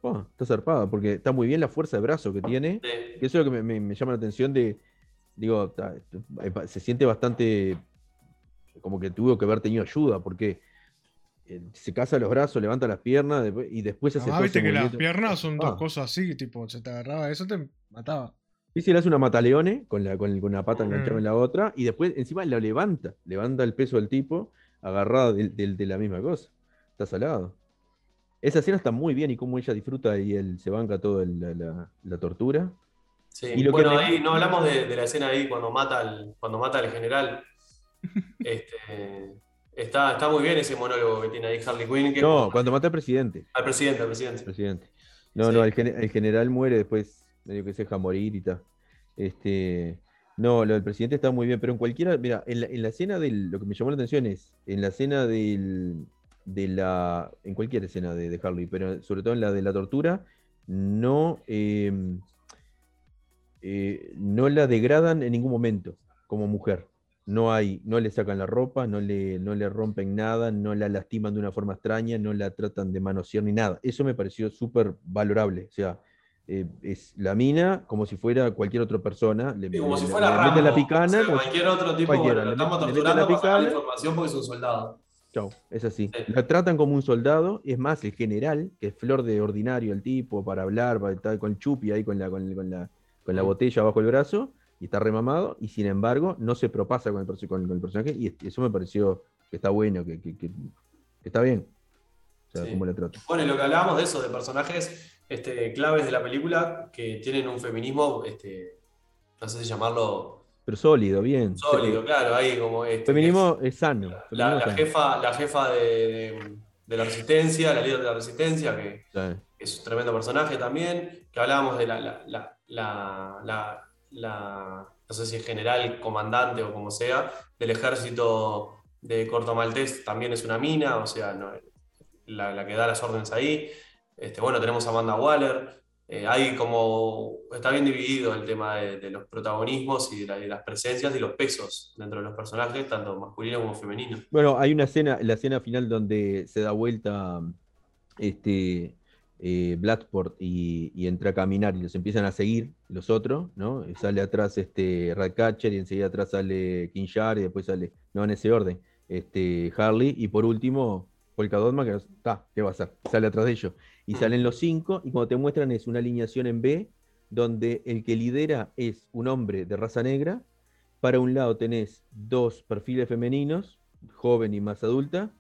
Oh, está zarpada, porque está muy bien la fuerza de brazo que tiene. sí. Y eso es lo que me, me- me llama la atención de, digo, eh, se siente bastante como que tuvo que haber tenido ayuda, porque se casa los brazos, levanta las piernas y después hace Ah, viste que las piernas son dos Ah. cosas así, tipo, se te agarraba eso, te mataba. Sí, sí, le hace una mataleone con, la, con, con una pata enganchada Mm. en la otra y después encima la levanta, levanta el peso del tipo agarrada del- del- de, la misma cosa. Está salado. Esa escena está muy bien y cómo ella disfruta y él se banca toda la, la- la tortura. Sí, Y lo bueno, ahí no hablamos de, de la escena ahí cuando mata al, cuando mata al general. Este, está, está muy bien ese monólogo que tiene ahí Harley Quinn. Que No, cuando mata al presidente. Al presidente, al presidente. presidente. No, Sí. no, el, gene- el general muere después, medio que se deja morir y tal. Este, no, lo del presidente está muy bien, pero en cualquiera, mira, en la, en la escena del, lo que me llamó la atención es, en la escena del, de la, en cualquier escena de, de Harley, pero sobre todo en la de la tortura, no, eh, eh, no la degradan en ningún momento como mujer. No hay, no le sacan la ropa, no le, no le rompen nada, no la lastiman de una forma extraña, no la tratan de manosear ni nada. Eso me pareció súper valorable. O sea, eh, es la mina como si fuera cualquier otra persona. Le, como le- si fuera le Rambo, meten la o picana. sea, como si- cualquier otro tipo, cualquiera, lo estamos torturando la para la información porque es un soldado. Chau, es así. Sí. La tratan como un soldado. Es más, el general, que es flor de ordinario el tipo, para hablar, para estar con chupi ahí con la, con, con la, con la Mm. botella bajo el brazo, y está remamado, y sin embargo no se propasa con el, perso- con, con el personaje, y es- eso me pareció que está bueno, que, que- que- que está bien. O sea, Sí. cómo la trata. Bueno, y lo que hablábamos de eso, de personajes este, claves de la película que tienen un feminismo, este, no sé si llamarlo Pero sólido, bien. sólido, Sí. claro, ahí como este, Feminismo es sano. La, feminismo la sano. jefa, la jefa de, de- de la resistencia, la líder de la resistencia, que Sí. es un tremendo personaje también, que hablábamos de la, la, la, la- no sé si es general, comandante o como sea, del ejército de Corto Maltés, también es una mina, o sea, la, que da las órdenes ahí. Este, bueno, tenemos a Amanda Waller. eh, hay como, está bien dividido el tema de, los protagonismos y de, de las presencias y los pesos dentro de los personajes, tanto masculinos como femeninos. Bueno, hay una escena, la escena final donde se da vuelta este eh, Bloodsport y, y entra a caminar y los empiezan a seguir los otros, ¿no? Y sale atrás este Ratcatcher y enseguida atrás sale Kinshar y después sale, no en ese orden, este Harley y por último Polka Dotman, que está, ¿qué va a hacer? Sale atrás de ellos. Y Mm. salen los cinco y cuando te muestran es una alineación en B donde el que lidera es un hombre de raza negra. Para un lado tenés dos perfiles femeninos, joven y más adulta,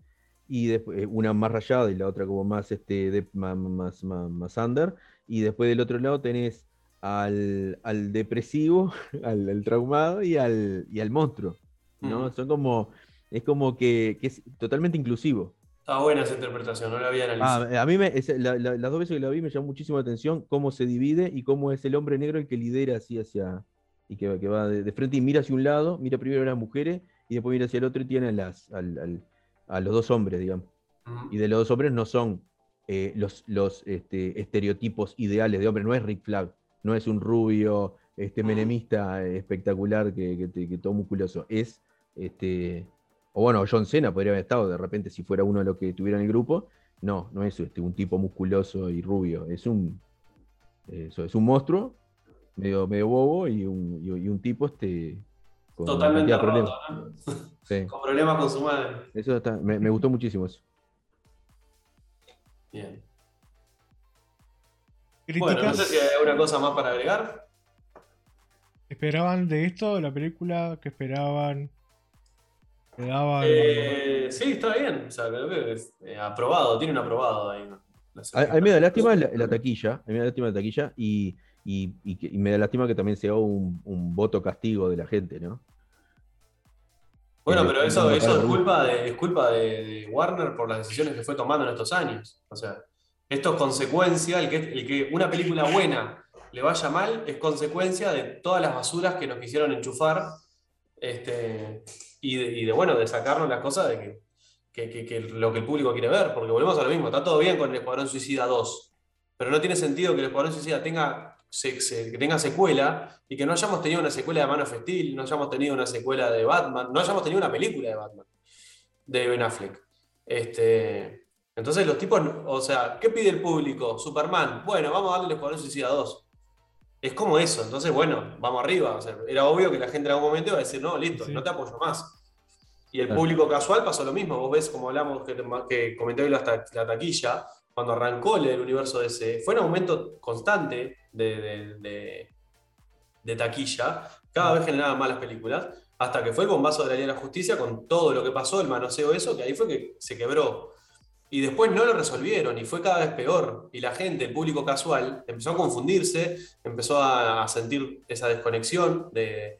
y después una más rayada y la otra como más, este, de, más, más, más under. Y después del otro lado tenés al, al depresivo, al, al traumado y al, y al monstruo. ¿no? Ujú. Son como, es como que, que es totalmente inclusivo. Está buena esa interpretación, no la había analizado. Ah, a mí me, esa- la- la- las dos veces que la vi me llamó muchísimo la atención cómo se divide y cómo es el hombre negro el que lidera así hacia, y que, va- que va de, de frente y mira hacia un lado, mira primero a las mujeres y después mira hacia el otro y tiene las, al- al- a los dos hombres, digamos. Y de los dos hombres no son eh, los, los este, estereotipos ideales de hombre, no es Rick Flag, no es un rubio este, Mm. menemista espectacular que, que, todo musculoso, es este, o bueno, John Cena podría haber estado de repente si fuera uno de los que tuviera en el grupo. No, no es este, un tipo musculoso y rubio, es un, eso, es un monstruo, medio, medio bobo y un, y, y un tipo este, con Totalmente roto, problemas. ¿no? Sí, Con problemas con su madre. eso está, me, me gustó muchísimo eso. Bien. ¿Críticas? Bueno, no sé si hay alguna cosa más para agregar. ¿Esperaban de esto, de la película? ¿Qué esperaban? ¿Le daban? Eh, sí, está bien. O sea, creo que es eh, aprobado, tiene un aprobado ahí. ¿no? No sé. A, a mí me da lástima la, la taquilla, a mí me da lástima la taquilla y, y- y que- y me da lástima que también sea un, un voto castigo de la gente, ¿no? Bueno, Eh, pero eso, es culpa, de, es culpa de, de Warner por las decisiones que fue tomando en estos años. O sea, esto es consecuencia, el que, el que una película buena le vaya mal es consecuencia de todas las basuras que nos quisieron enchufar este, y, de, y de, bueno, de sacarnos las cosas de que, que- que- que lo que el público quiere ver, porque volvemos a lo mismo, está todo bien con el Escuadrón Suicida 2, pero no tiene sentido que el Escuadrón Suicida tenga, se- se- que tenga secuela y que no hayamos tenido una secuela de Man of Steel, no hayamos tenido una secuela de Batman, no hayamos tenido una película de Batman, de Ben Affleck. Este, entonces los tipos, o sea, ¿qué pide el público? Superman, bueno, vamos a darle el Escuadrón Suicida 2. Es como eso, entonces bueno, vamos arriba. O sea, era obvio que la gente en algún momento iba a decir, no, listo, Sí. no te apoyo más. Y el Claro. público casual pasó lo mismo. Vos ves, como hablamos, que, que comenté hoy la, ta- la taquilla, cuando arrancó el universo DC, fue un aumento constante de, taquilla. Cada vez generaban más las películas, hasta que fue el bombazo de la Liga de la Justicia con todo lo que pasó, el manoseo, eso, que ahí fue que se quebró. Y después no lo resolvieron y fue cada vez peor. Y la gente, el público casual, empezó a confundirse, empezó a, a sentir esa desconexión de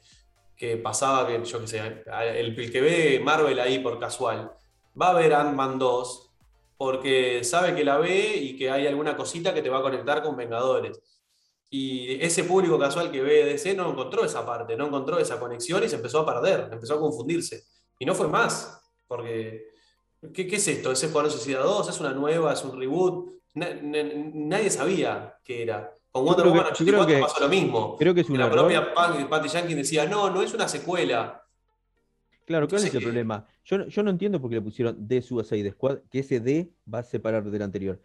que pasaba que, yo qué sé, el, el que ve Marvel ahí por casual, va a ver Ant-Man 2 porque sabe que la ve y que hay alguna cosita que te va a conectar con Vengadores. Y ese público casual que ve DC no encontró esa parte, no encontró esa conexión y se empezó a perder, empezó a confundirse. Y no fue más, porque ¿qué, qué es esto? ¿Es Escuadrón Suicida 2? ¿Es una nueva? ¿Es un reboot? Na- na- nadie sabía qué era. Con Wonder Woman yo creo 84 que- pasó lo mismo. Creo que es Y un la propia Pat- Patty Jenkins decía, no, no es una secuela. Claro, ¿cuál es el problema? Yo, no- yo no entiendo por qué le pusieron The Suicide Squad, que ese D va a separar del anterior.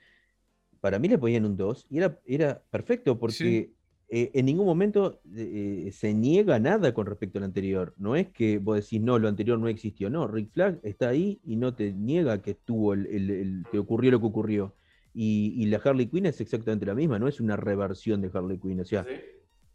Para mí le ponían un 2 y era, era perfecto porque eh, en ningún momento eh, se niega nada con respecto al anterior. No es que vos decís, no, lo anterior no existió. No, Rick Flag está ahí y no te niega que estuvo el, el- el- que ocurrió lo que ocurrió. Y, y la Harley Quinn es exactamente la misma, no es una reversión de Harley Quinn. O sea, Sí.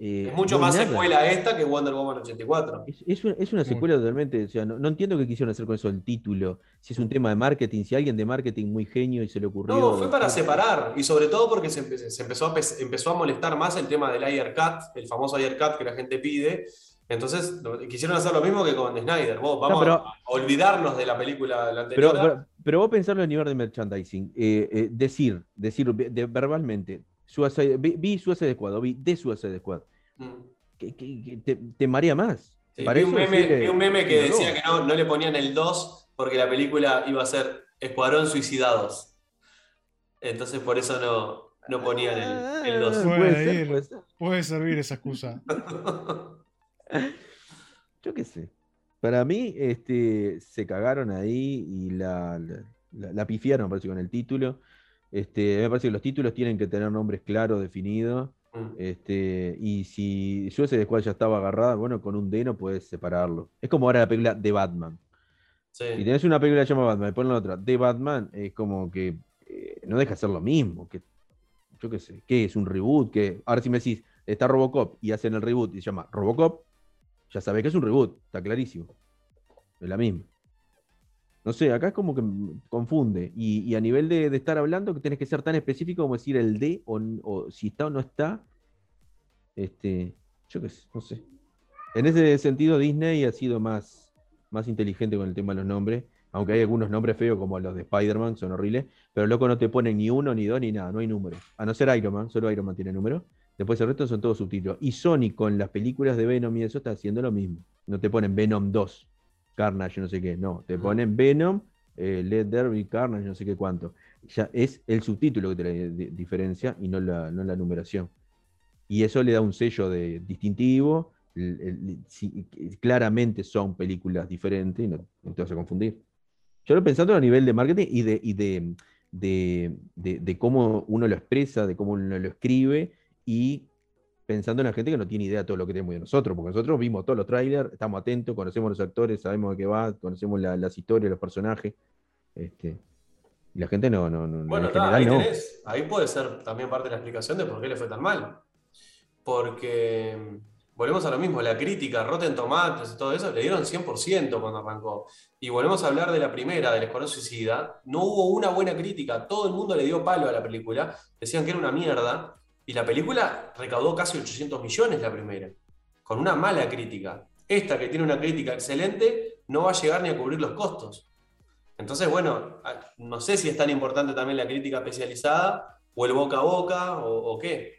Eh, Es mucho no más nada. secuela esta que Wonder Woman 84. Es, es una, es una Mm. secuela totalmente, o sea, no, no entiendo qué quisieron hacer con eso el título, si es un tema de marketing, si alguien de marketing muy genio y se le ocurrió... No, fue para separar. Y sobre todo porque se, empe- se empezó, a, empezó a molestar más el tema del air cut, el famoso air cut que la gente pide. Entonces quisieron hacer lo mismo que con Snyder. Vos, vamos pero- a olvidarnos de la película la Pero, anterior. pero, pero vos pensarlo a nivel de merchandising, eh, eh, decir, decir de- de- verbalmente, Suicide- vi, vi Suicide Squad, o vi de Suicide Squad, Mm. que, que- que te, te marea más. Sí, vi, un meme, decirle- vi un meme que decía dos. que no, no le ponían el 2 porque la película iba a ser Escuadrón Suicidados. Entonces por eso no, no ponían el, el 2. Ah, Puede Puede ser, ir. puede ser. Puede servir esa excusa. Yo qué sé. Para mí, este, se cagaron ahí y la, la, la- la pifiaron, me parece, con el título. Este, me parece que los títulos tienen que tener nombres claros, definidos. Mm. Este, y si Suicide Squad ya estaba agarrada, bueno, con un D no puedes separarlo. Es como ahora la película de Batman. Sí. Si tenés una película que se llama Batman y ponen la otra de Batman, es como que eh, no deja de ser lo mismo. Que, yo qué sé, ¿qué es un reboot? que Ahora si me decís, está Robocop y hacen el reboot y se llama Robocop, ya sabés que es un reboot, está clarísimo. Es la misma. No sé, acá es como que confunde. Y, a nivel de, de estar hablando, que tenés que ser tan específico como decir el D o, o si está o no está. Este, yo qué sé, no sé. En ese sentido, Disney ha sido más, más inteligente con el tema de los nombres. Aunque hay algunos nombres feos como los de Spider-Man, son horribles. Pero loco no te ponen ni uno, ni dos, ni nada, no hay número. A no ser Iron Man, solo Iron Man tiene número. Después el resto son todos subtítulos. Y Sony con las películas de Venom y eso está haciendo lo mismo. No te ponen Venom 2, Carnage, no sé qué. No, te ponen Venom, eh, Let There Be Carnage, no sé qué cuánto. Ya es el subtítulo que te la di- diferencia y no la, no la numeración. Y eso le da un sello de distintivo. el- el- si- claramente son películas diferentes y no, no te vas a confundir. Yo lo pensando a nivel de marketing y de, y de, de, de- de cómo uno lo expresa, de cómo uno lo escribe y pensando en la gente que no tiene idea de todo lo que tenemos de nosotros, porque nosotros vimos todos los trailers, estamos atentos, conocemos los actores, sabemos de qué va, conocemos la- las historias, los personajes. Este, y la gente no, no, no Bueno, en general ahí, no. tenés. ahí puede ser también parte de la explicación de por qué le fue tan mal. Porque mm, volvemos a lo mismo, la crítica, Rotten Tomatoes y todo eso, le dieron 100% cuando arrancó. Y volvemos a hablar de la primera, del Escuadrón Suicida. No hubo una buena crítica, todo el mundo le dio palo a la película, decían que era una mierda. Y la película recaudó casi 800 millones la primera, con una mala crítica. Esta que tiene una crítica excelente no va a llegar ni a cubrir los costos. Entonces, bueno, a- no sé si es tan importante también la crítica especializada o el boca a boca o, o qué.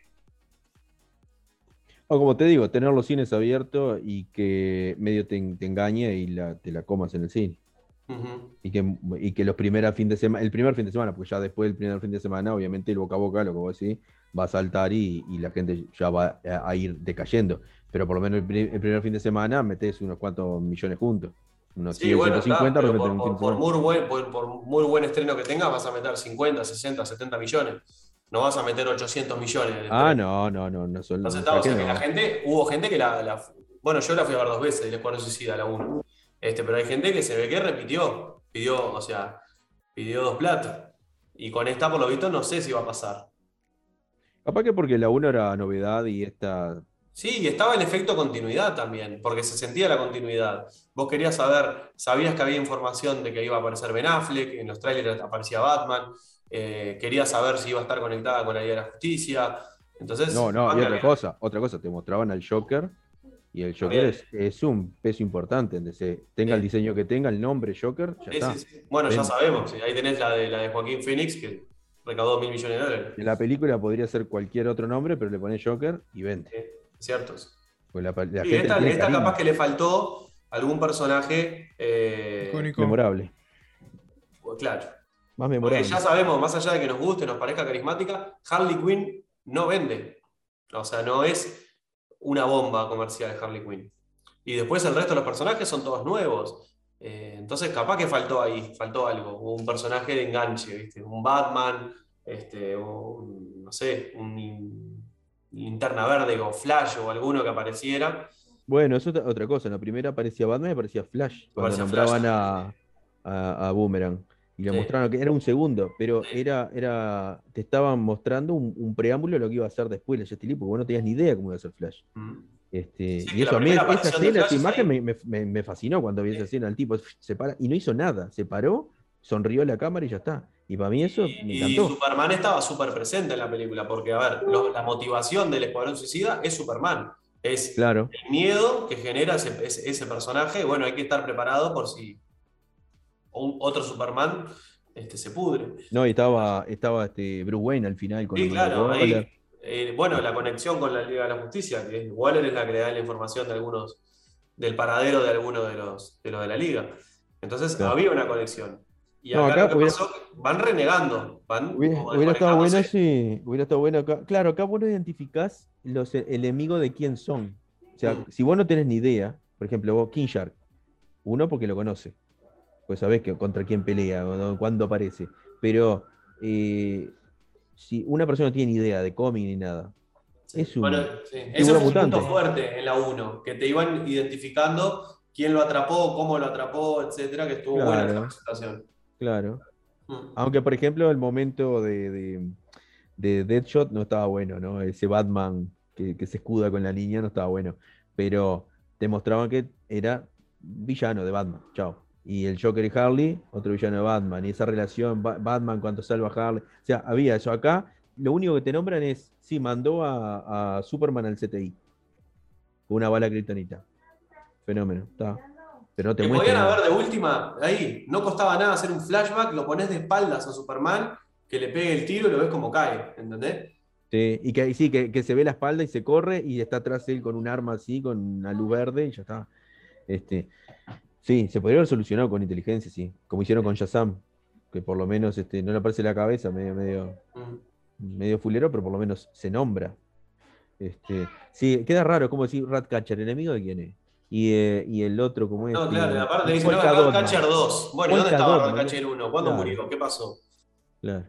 O como te digo, tener los cines abiertos y que medio te, te engañe y la, te la comas en el cine. Y que, y que los primeros fin de semana, el primer fin de semana, porque ya después del primer fin de semana, obviamente el boca a boca, lo que vos decís, va a saltar y, y la gente ya va a, a ir decayendo. Pero por lo menos el, pri- el primer fin de semana metes unos cuantos millones juntos. Unos Sí, 100, bueno, está, 150, pero remeten por, muy buen, por, muy buen estreno que tengas vas a meter 50, 60, 70 millones. No vas a meter 800 millones. Ah, no, no, no, no son Entonces, ¿para está, o sea qué que no? la gente, hubo gente que la, la- Bueno, yo la fui a ver dos veces, el Escuadrón Suicida, la 1. Este, pero hay gente que se ve que repitió, pidió, o sea, pidió dos platos. Y con esta, por lo visto, no sé si va a pasar. Capaz que porque la 1 era novedad y esta. Sí, y estaba el efecto continuidad también, porque se sentía la continuidad. Vos querías saber, sabías que había información de que iba a aparecer Ben Affleck, en los trailers aparecía Batman, eh, querías saber si iba a estar conectada con la Liga de la Justicia. Entonces, No, no, y otra cosa, otra cosa, te mostraban al Joker y el Joker es, es un peso importante en DC. Tenga el diseño que tenga, el nombre Joker, ya Sí, está. sí, sí. Bueno, ya sabemos, ahí tenés la de, la de Joaquín Phoenix, que recaudó mil millones de dólares. En la película podría ser cualquier otro nombre, pero le pones Joker y vende. Sí, ciertos. Porque la, la Y gente esta, esta capaz que le faltó algún personaje, eh, memorable. claro. Más Porque memorable. ya sabemos, más allá de que nos guste, nos parezca carismática, Harley Quinn no vende. O sea, no es una bomba comercial Harley Quinn. Y después el resto de los personajes son todos nuevos. Eh, entonces, capaz que faltó ahí, faltó algo, un personaje de enganche, ¿viste? Un Batman, este, un, no sé, un linterna verde o Flash o alguno que apareciera. Bueno, eso es otra cosa. En la primera aparecía Batman y aparecía Flash. Cuando Aparecía nombraban Flash. a, a, a Boomerang. Y Sí. mostraron que era un segundo, pero era, era, te estaban mostrando un, un preámbulo de lo que iba a hacer después Justice League, porque vos no tenías ni idea cómo iba a ser Flash. Mm. Este, Sí, y eso a mí, esa escena, esa imagen me, me- me fascinó cuando vi esa Sí. escena. El tipo se para y no hizo nada, se paró, sonrió a la cámara y ya está. Y para mí eso me Y. Superman estaba súper presente en la película, porque, a ver, lo- la motivación del Escuadrón Suicida es Superman. Es Claro. el miedo que genera ese, ese- ese personaje. Bueno, hay que estar preparado por si otro Superman este, se pudre. No, y estaba, estaba este Bruce Wayne al final con Sí, el claro, ahí, eh, bueno, la conexión con la Liga de la Justicia, que es, Waller es la que le da la información de algunos, del paradero de algunos de los de, los de la Liga. Entonces Claro. había una conexión. Y No, acá, acá lo que hubiera- pasó, van renegando, van Hubiera, estado bueno si hubiera estado bueno acá. Claro, acá vos no identificás los enemigos de quién son. O sea, Mm. si vos no tenés ni idea, por ejemplo, vos, King Shark, uno porque lo conoce, pues sabés que contra quién pelea, no, cuándo aparece. Pero eh, si una persona no tiene ni idea de cómic ni nada, Sí. es un Bueno, sí. Eso fue un punto fuerte en la 1, que te iban identificando quién lo atrapó, cómo lo atrapó, etcétera, que estuvo buena esa Claro. presentación. claro. Mm. Aunque, por ejemplo, el momento de, de, de Deadshot no estaba bueno, ¿no? Ese Batman que, que se escuda con la niña no estaba bueno. Pero te mostraban que era villano de Batman. Chao. Y el Joker y Harley, otro villano de Batman. Y esa relación, Ba- Batman cuando salva a Harley. O sea, había eso acá. Lo único que te nombran es, sí, mandó a, a Superman al CTI. Con una bala kryptonita. Fenómeno. Está. Pero no te podían haber de última, ahí, no costaba nada hacer un flashback, lo pones de espaldas a Superman, que le pegue el tiro y lo ves como cae, ¿entendés? Sí, y que, y sí, que, que se ve la espalda y se corre y está atrás él con un arma así, con una luz verde y ya está. Este, sí, se podría haber solucionado con inteligencia, sí, como hicieron con Shazam, que por lo menos este, no le aparece la cabeza, medio, medio, Mm. medio fulero, pero por lo menos se nombra. Este, sí, queda raro, como decir Ratcatcher, ¿enemigo de quién es? Y, eh, y el otro, como es? No, claro, y Eh, aparte dice. Ratcatcher 2. Bueno, ¿y ¿dónde estaba Ratcatcher 1? ¿Cuándo Claro. murió? ¿Qué pasó? Claro.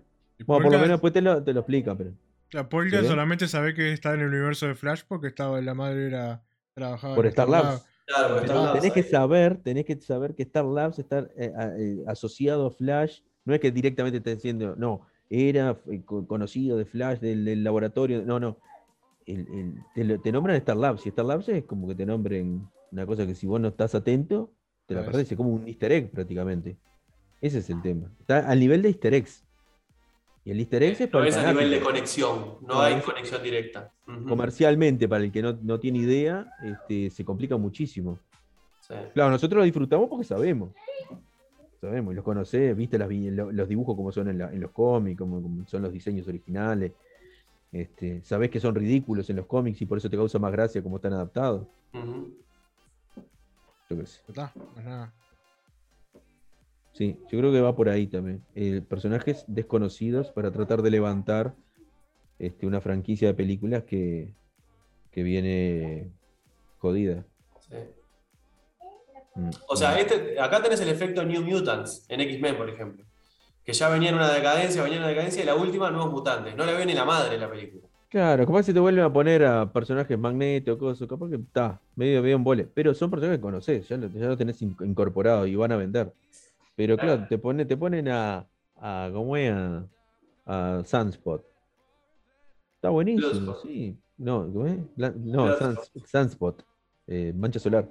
Bueno, por lo menos después te lo, te lo explican, pero. La Polka solamente sabe que está en el universo de Flash porque estaba la madre era trabajaba Por en Star Star Labs. Claro, tenés que saber, tenés que saber que Star Labs está eh, eh, asociado a Flash, no es que directamente esté diciendo, no, era eh, co- conocido de Flash del, del laboratorio, no, no. El- el- te, te nombran Star Labs, y Star Labs es como que te nombren una cosa que si vos no estás atento, te la perdés, es como un easter egg prácticamente. Ese es el tema. Está al nivel de easter eggs. Y el easter eggs es No para el es a nivel de conexión, no No, hay es- conexión directa. Comercialmente, para el que no, no tiene idea, este, se complica muchísimo. Sí. Claro, nosotros lo disfrutamos porque sabemos. Sabemos, y los conocés, viste las los dibujos como son en, la- en los cómics, como, como son los diseños originales. Este, sabés que son ridículos en los cómics y por eso te causa más gracia como están adaptados. Ujú. Yo qué sé. Está, más nada. Sí, yo creo que va por ahí también. Eh, personajes desconocidos para tratar de levantar este, una franquicia de películas que, que viene jodida. Sí. Mm, O sea, mm. este, acá tenés el efecto New Mutants en X-Men, por ejemplo. Que ya venía en una decadencia, venía en una decadencia y la última, Nuevos Mutantes. No la ve ni la madre la película. Claro, capaz si te vuelven a poner a personajes magneto, cosas, capaz que está, medio, medio en vole. Pero son personajes que conocés, ya lo, ya lo tenés in- incorporado y van a vender. Pero claro, te, pone, te ponen a, a ¿cómo es? A, a Sunspot. Está buenísimo, Bloodspot. sí. No, ¿cómo es? No. Suns- Sunspot. eh, mancha solar.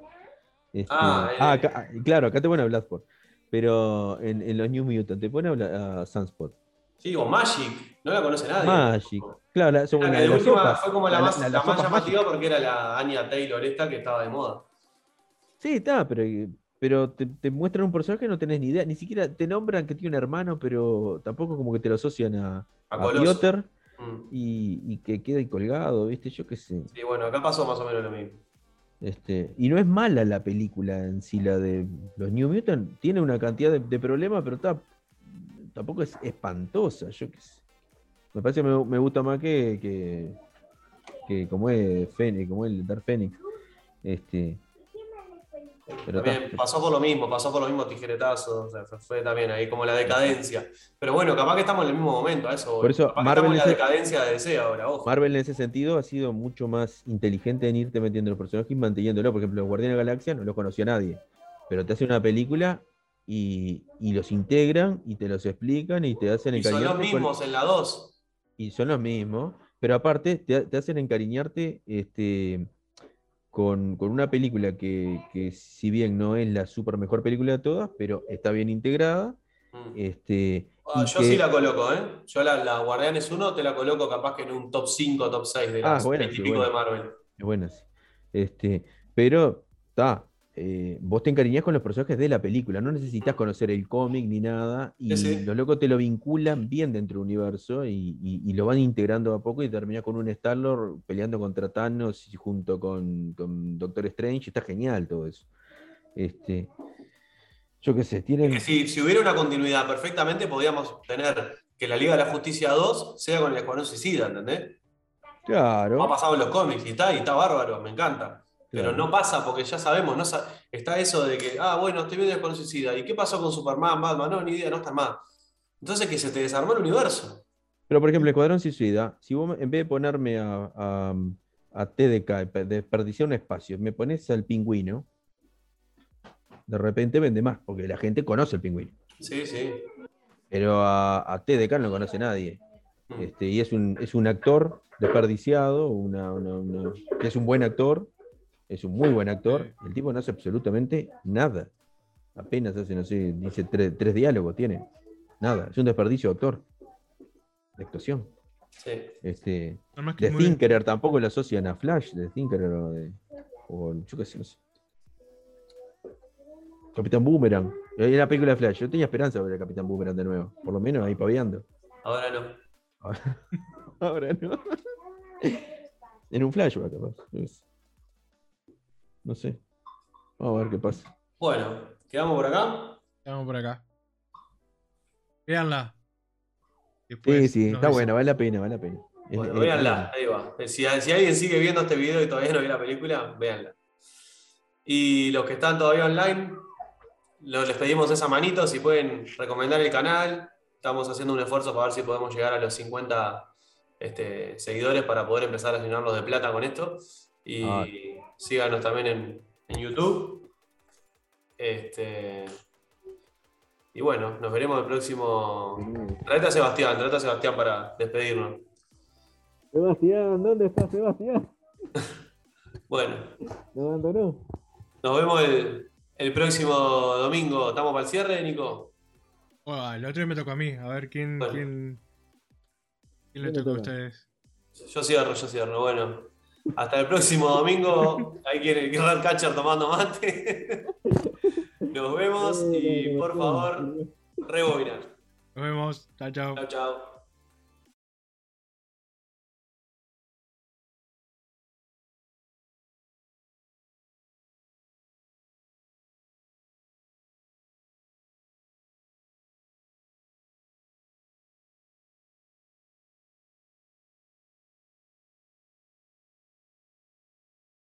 Este, Ah, ah, eh. acá- ah, claro, acá te pone a Bloodspot. Pero en, en los New Mutants te pone a, a Sunspot. Sí, o Magic, no la conoce nadie. Magic. Claro, la, de última sopas, fue como la, la- más, la- más llamativa porque era la Anya Taylor esta que estaba de moda. Sí, está, pero, pero te, te muestran un personaje que no tenés ni idea, ni siquiera te nombran que tiene un hermano, pero tampoco como que te lo asocian a, A a Coloso. Piotr Mm. y, y que queda ahí colgado, ¿viste? Yo qué sé. Sí, bueno, acá pasó más o menos lo mismo. Este, y no es mala la película en sí, la de los New Mutants, tiene una cantidad de, de problemas, pero está, tampoco es espantosa, yo qué sé. Me parece que me, me gusta más que, que, que como es Fénix, como el Dark Phoenix. Este, Pero También pasó por lo mismo, pasó por lo mismo tijeretazo, o sea, fue, también ahí como la decadencia. Pero bueno, capaz que estamos en el mismo momento, a eso voy. Por eso, capaz Marvel que estamos en la decadencia de DC ahora, ojo. Marvel en ese sentido ha sido mucho más inteligente en irte metiendo los personajes y manteniéndolo. Por ejemplo, los Guardianes de la Galaxia no los conocía nadie. Pero te hacen una película y, y los integran y te los explican y te hacen y son los encariñarte con- mismos en la 2. y son los mismos, pero aparte te, te hacen encariñarte este, con, con una película que, que si bien no es la super mejor película de todas, pero está bien integrada. Mm. Este, Ah, yo que- sí la coloco, ¿eh? Yo la, la Guardianes 1 te la coloco capaz que en un top 5, top 6 de Ah, las bueno, 20 y sí, de Marvel. Es buena, sí. Este, pero está. Vos te encariñás con los personajes de la película, no necesitas conocer el cómic ni nada, y Sí, los locos te lo vinculan bien dentro del universo y, y- y lo van integrando a poco y terminás con un Star-Lord peleando contra Thanos y junto con, con Doctor Strange, está genial todo eso. Este, yo qué sé, tienen... Que si, si hubiera una continuidad perfectamente, podríamos tener que la Liga de la Justicia 2 sea con el Escuadrón Suicida, ¿entendés? Claro. Ha pasado en los cómics y está, y está bárbaro, me encanta. Pero no pasa porque ya sabemos, no sa- está eso de que, ah, bueno, estoy viendo Escuadrón Suicida. ¿Y qué pasó con Superman, Batman? No, ni idea, no está más. Entonces que se te desarmó el universo. Pero, por ejemplo, Escuadrón Suicida, si vos en vez de ponerme a, a, a TDK, pe- desperdiciar un espacio, me pones al pingüino, de repente vende más, porque la gente conoce el pingüino. Sí, sí. Pero a, a TDK no conoce nadie. Mm. Este, y es un, es un actor desperdiciado, una, una- una- que es un buen actor, es un muy buen actor. El tipo no hace absolutamente nada. Apenas hace, no sé, dice tres, tres diálogos, tiene. Nada, es un desperdicio de actor. De actuación. Sí. Este, de Thinkerer tampoco lo asocian a Flash, de Thinkerer o de. O yo qué sé, no sé. Capitán Boomerang. En la película de Flash. Yo tenía esperanza de ver a Capitán Boomerang de nuevo. Por lo menos ahí paviando. Ahora no. Ahora no. en un flashback, capaz. No sé. Vamos a ver qué pasa. Bueno, quedamos por acá. Estamos por acá. Véanla. Sí, sí, está dicen. bueno, vale la pena, vale la pena. Bueno, es- véanla, ahí va. Si, si alguien sigue viendo este video y todavía no vio la película, véanla. Y los que están todavía online, lo- les pedimos esa manito, si pueden recomendar el canal. Estamos haciendo un esfuerzo para ver si podemos llegar a los 50 este, seguidores para poder empezar a llenarlos de plata con esto. Y Ah. Síganos también en, en YouTube. Este, y bueno, nos veremos el próximo. Traete a Sebastián, traete a Sebastián para despedirnos. Sebastián, ¿dónde está Sebastián? Bueno, ¿Me abandonó? nos vemos el, el próximo domingo. ¿Estamos para el cierre, Nico? Bueno, el otro día me tocó a mí. A ver quién. Bueno. quién, quién le ¿Quién le tocó a ustedes. Yo cierro, yo cierro. Bueno, hasta el próximo domingo. Hay que al catcher tomando mate. Nos vemos y por favor, rebobinar. Nos vemos. Chao, chao. Chao, chao.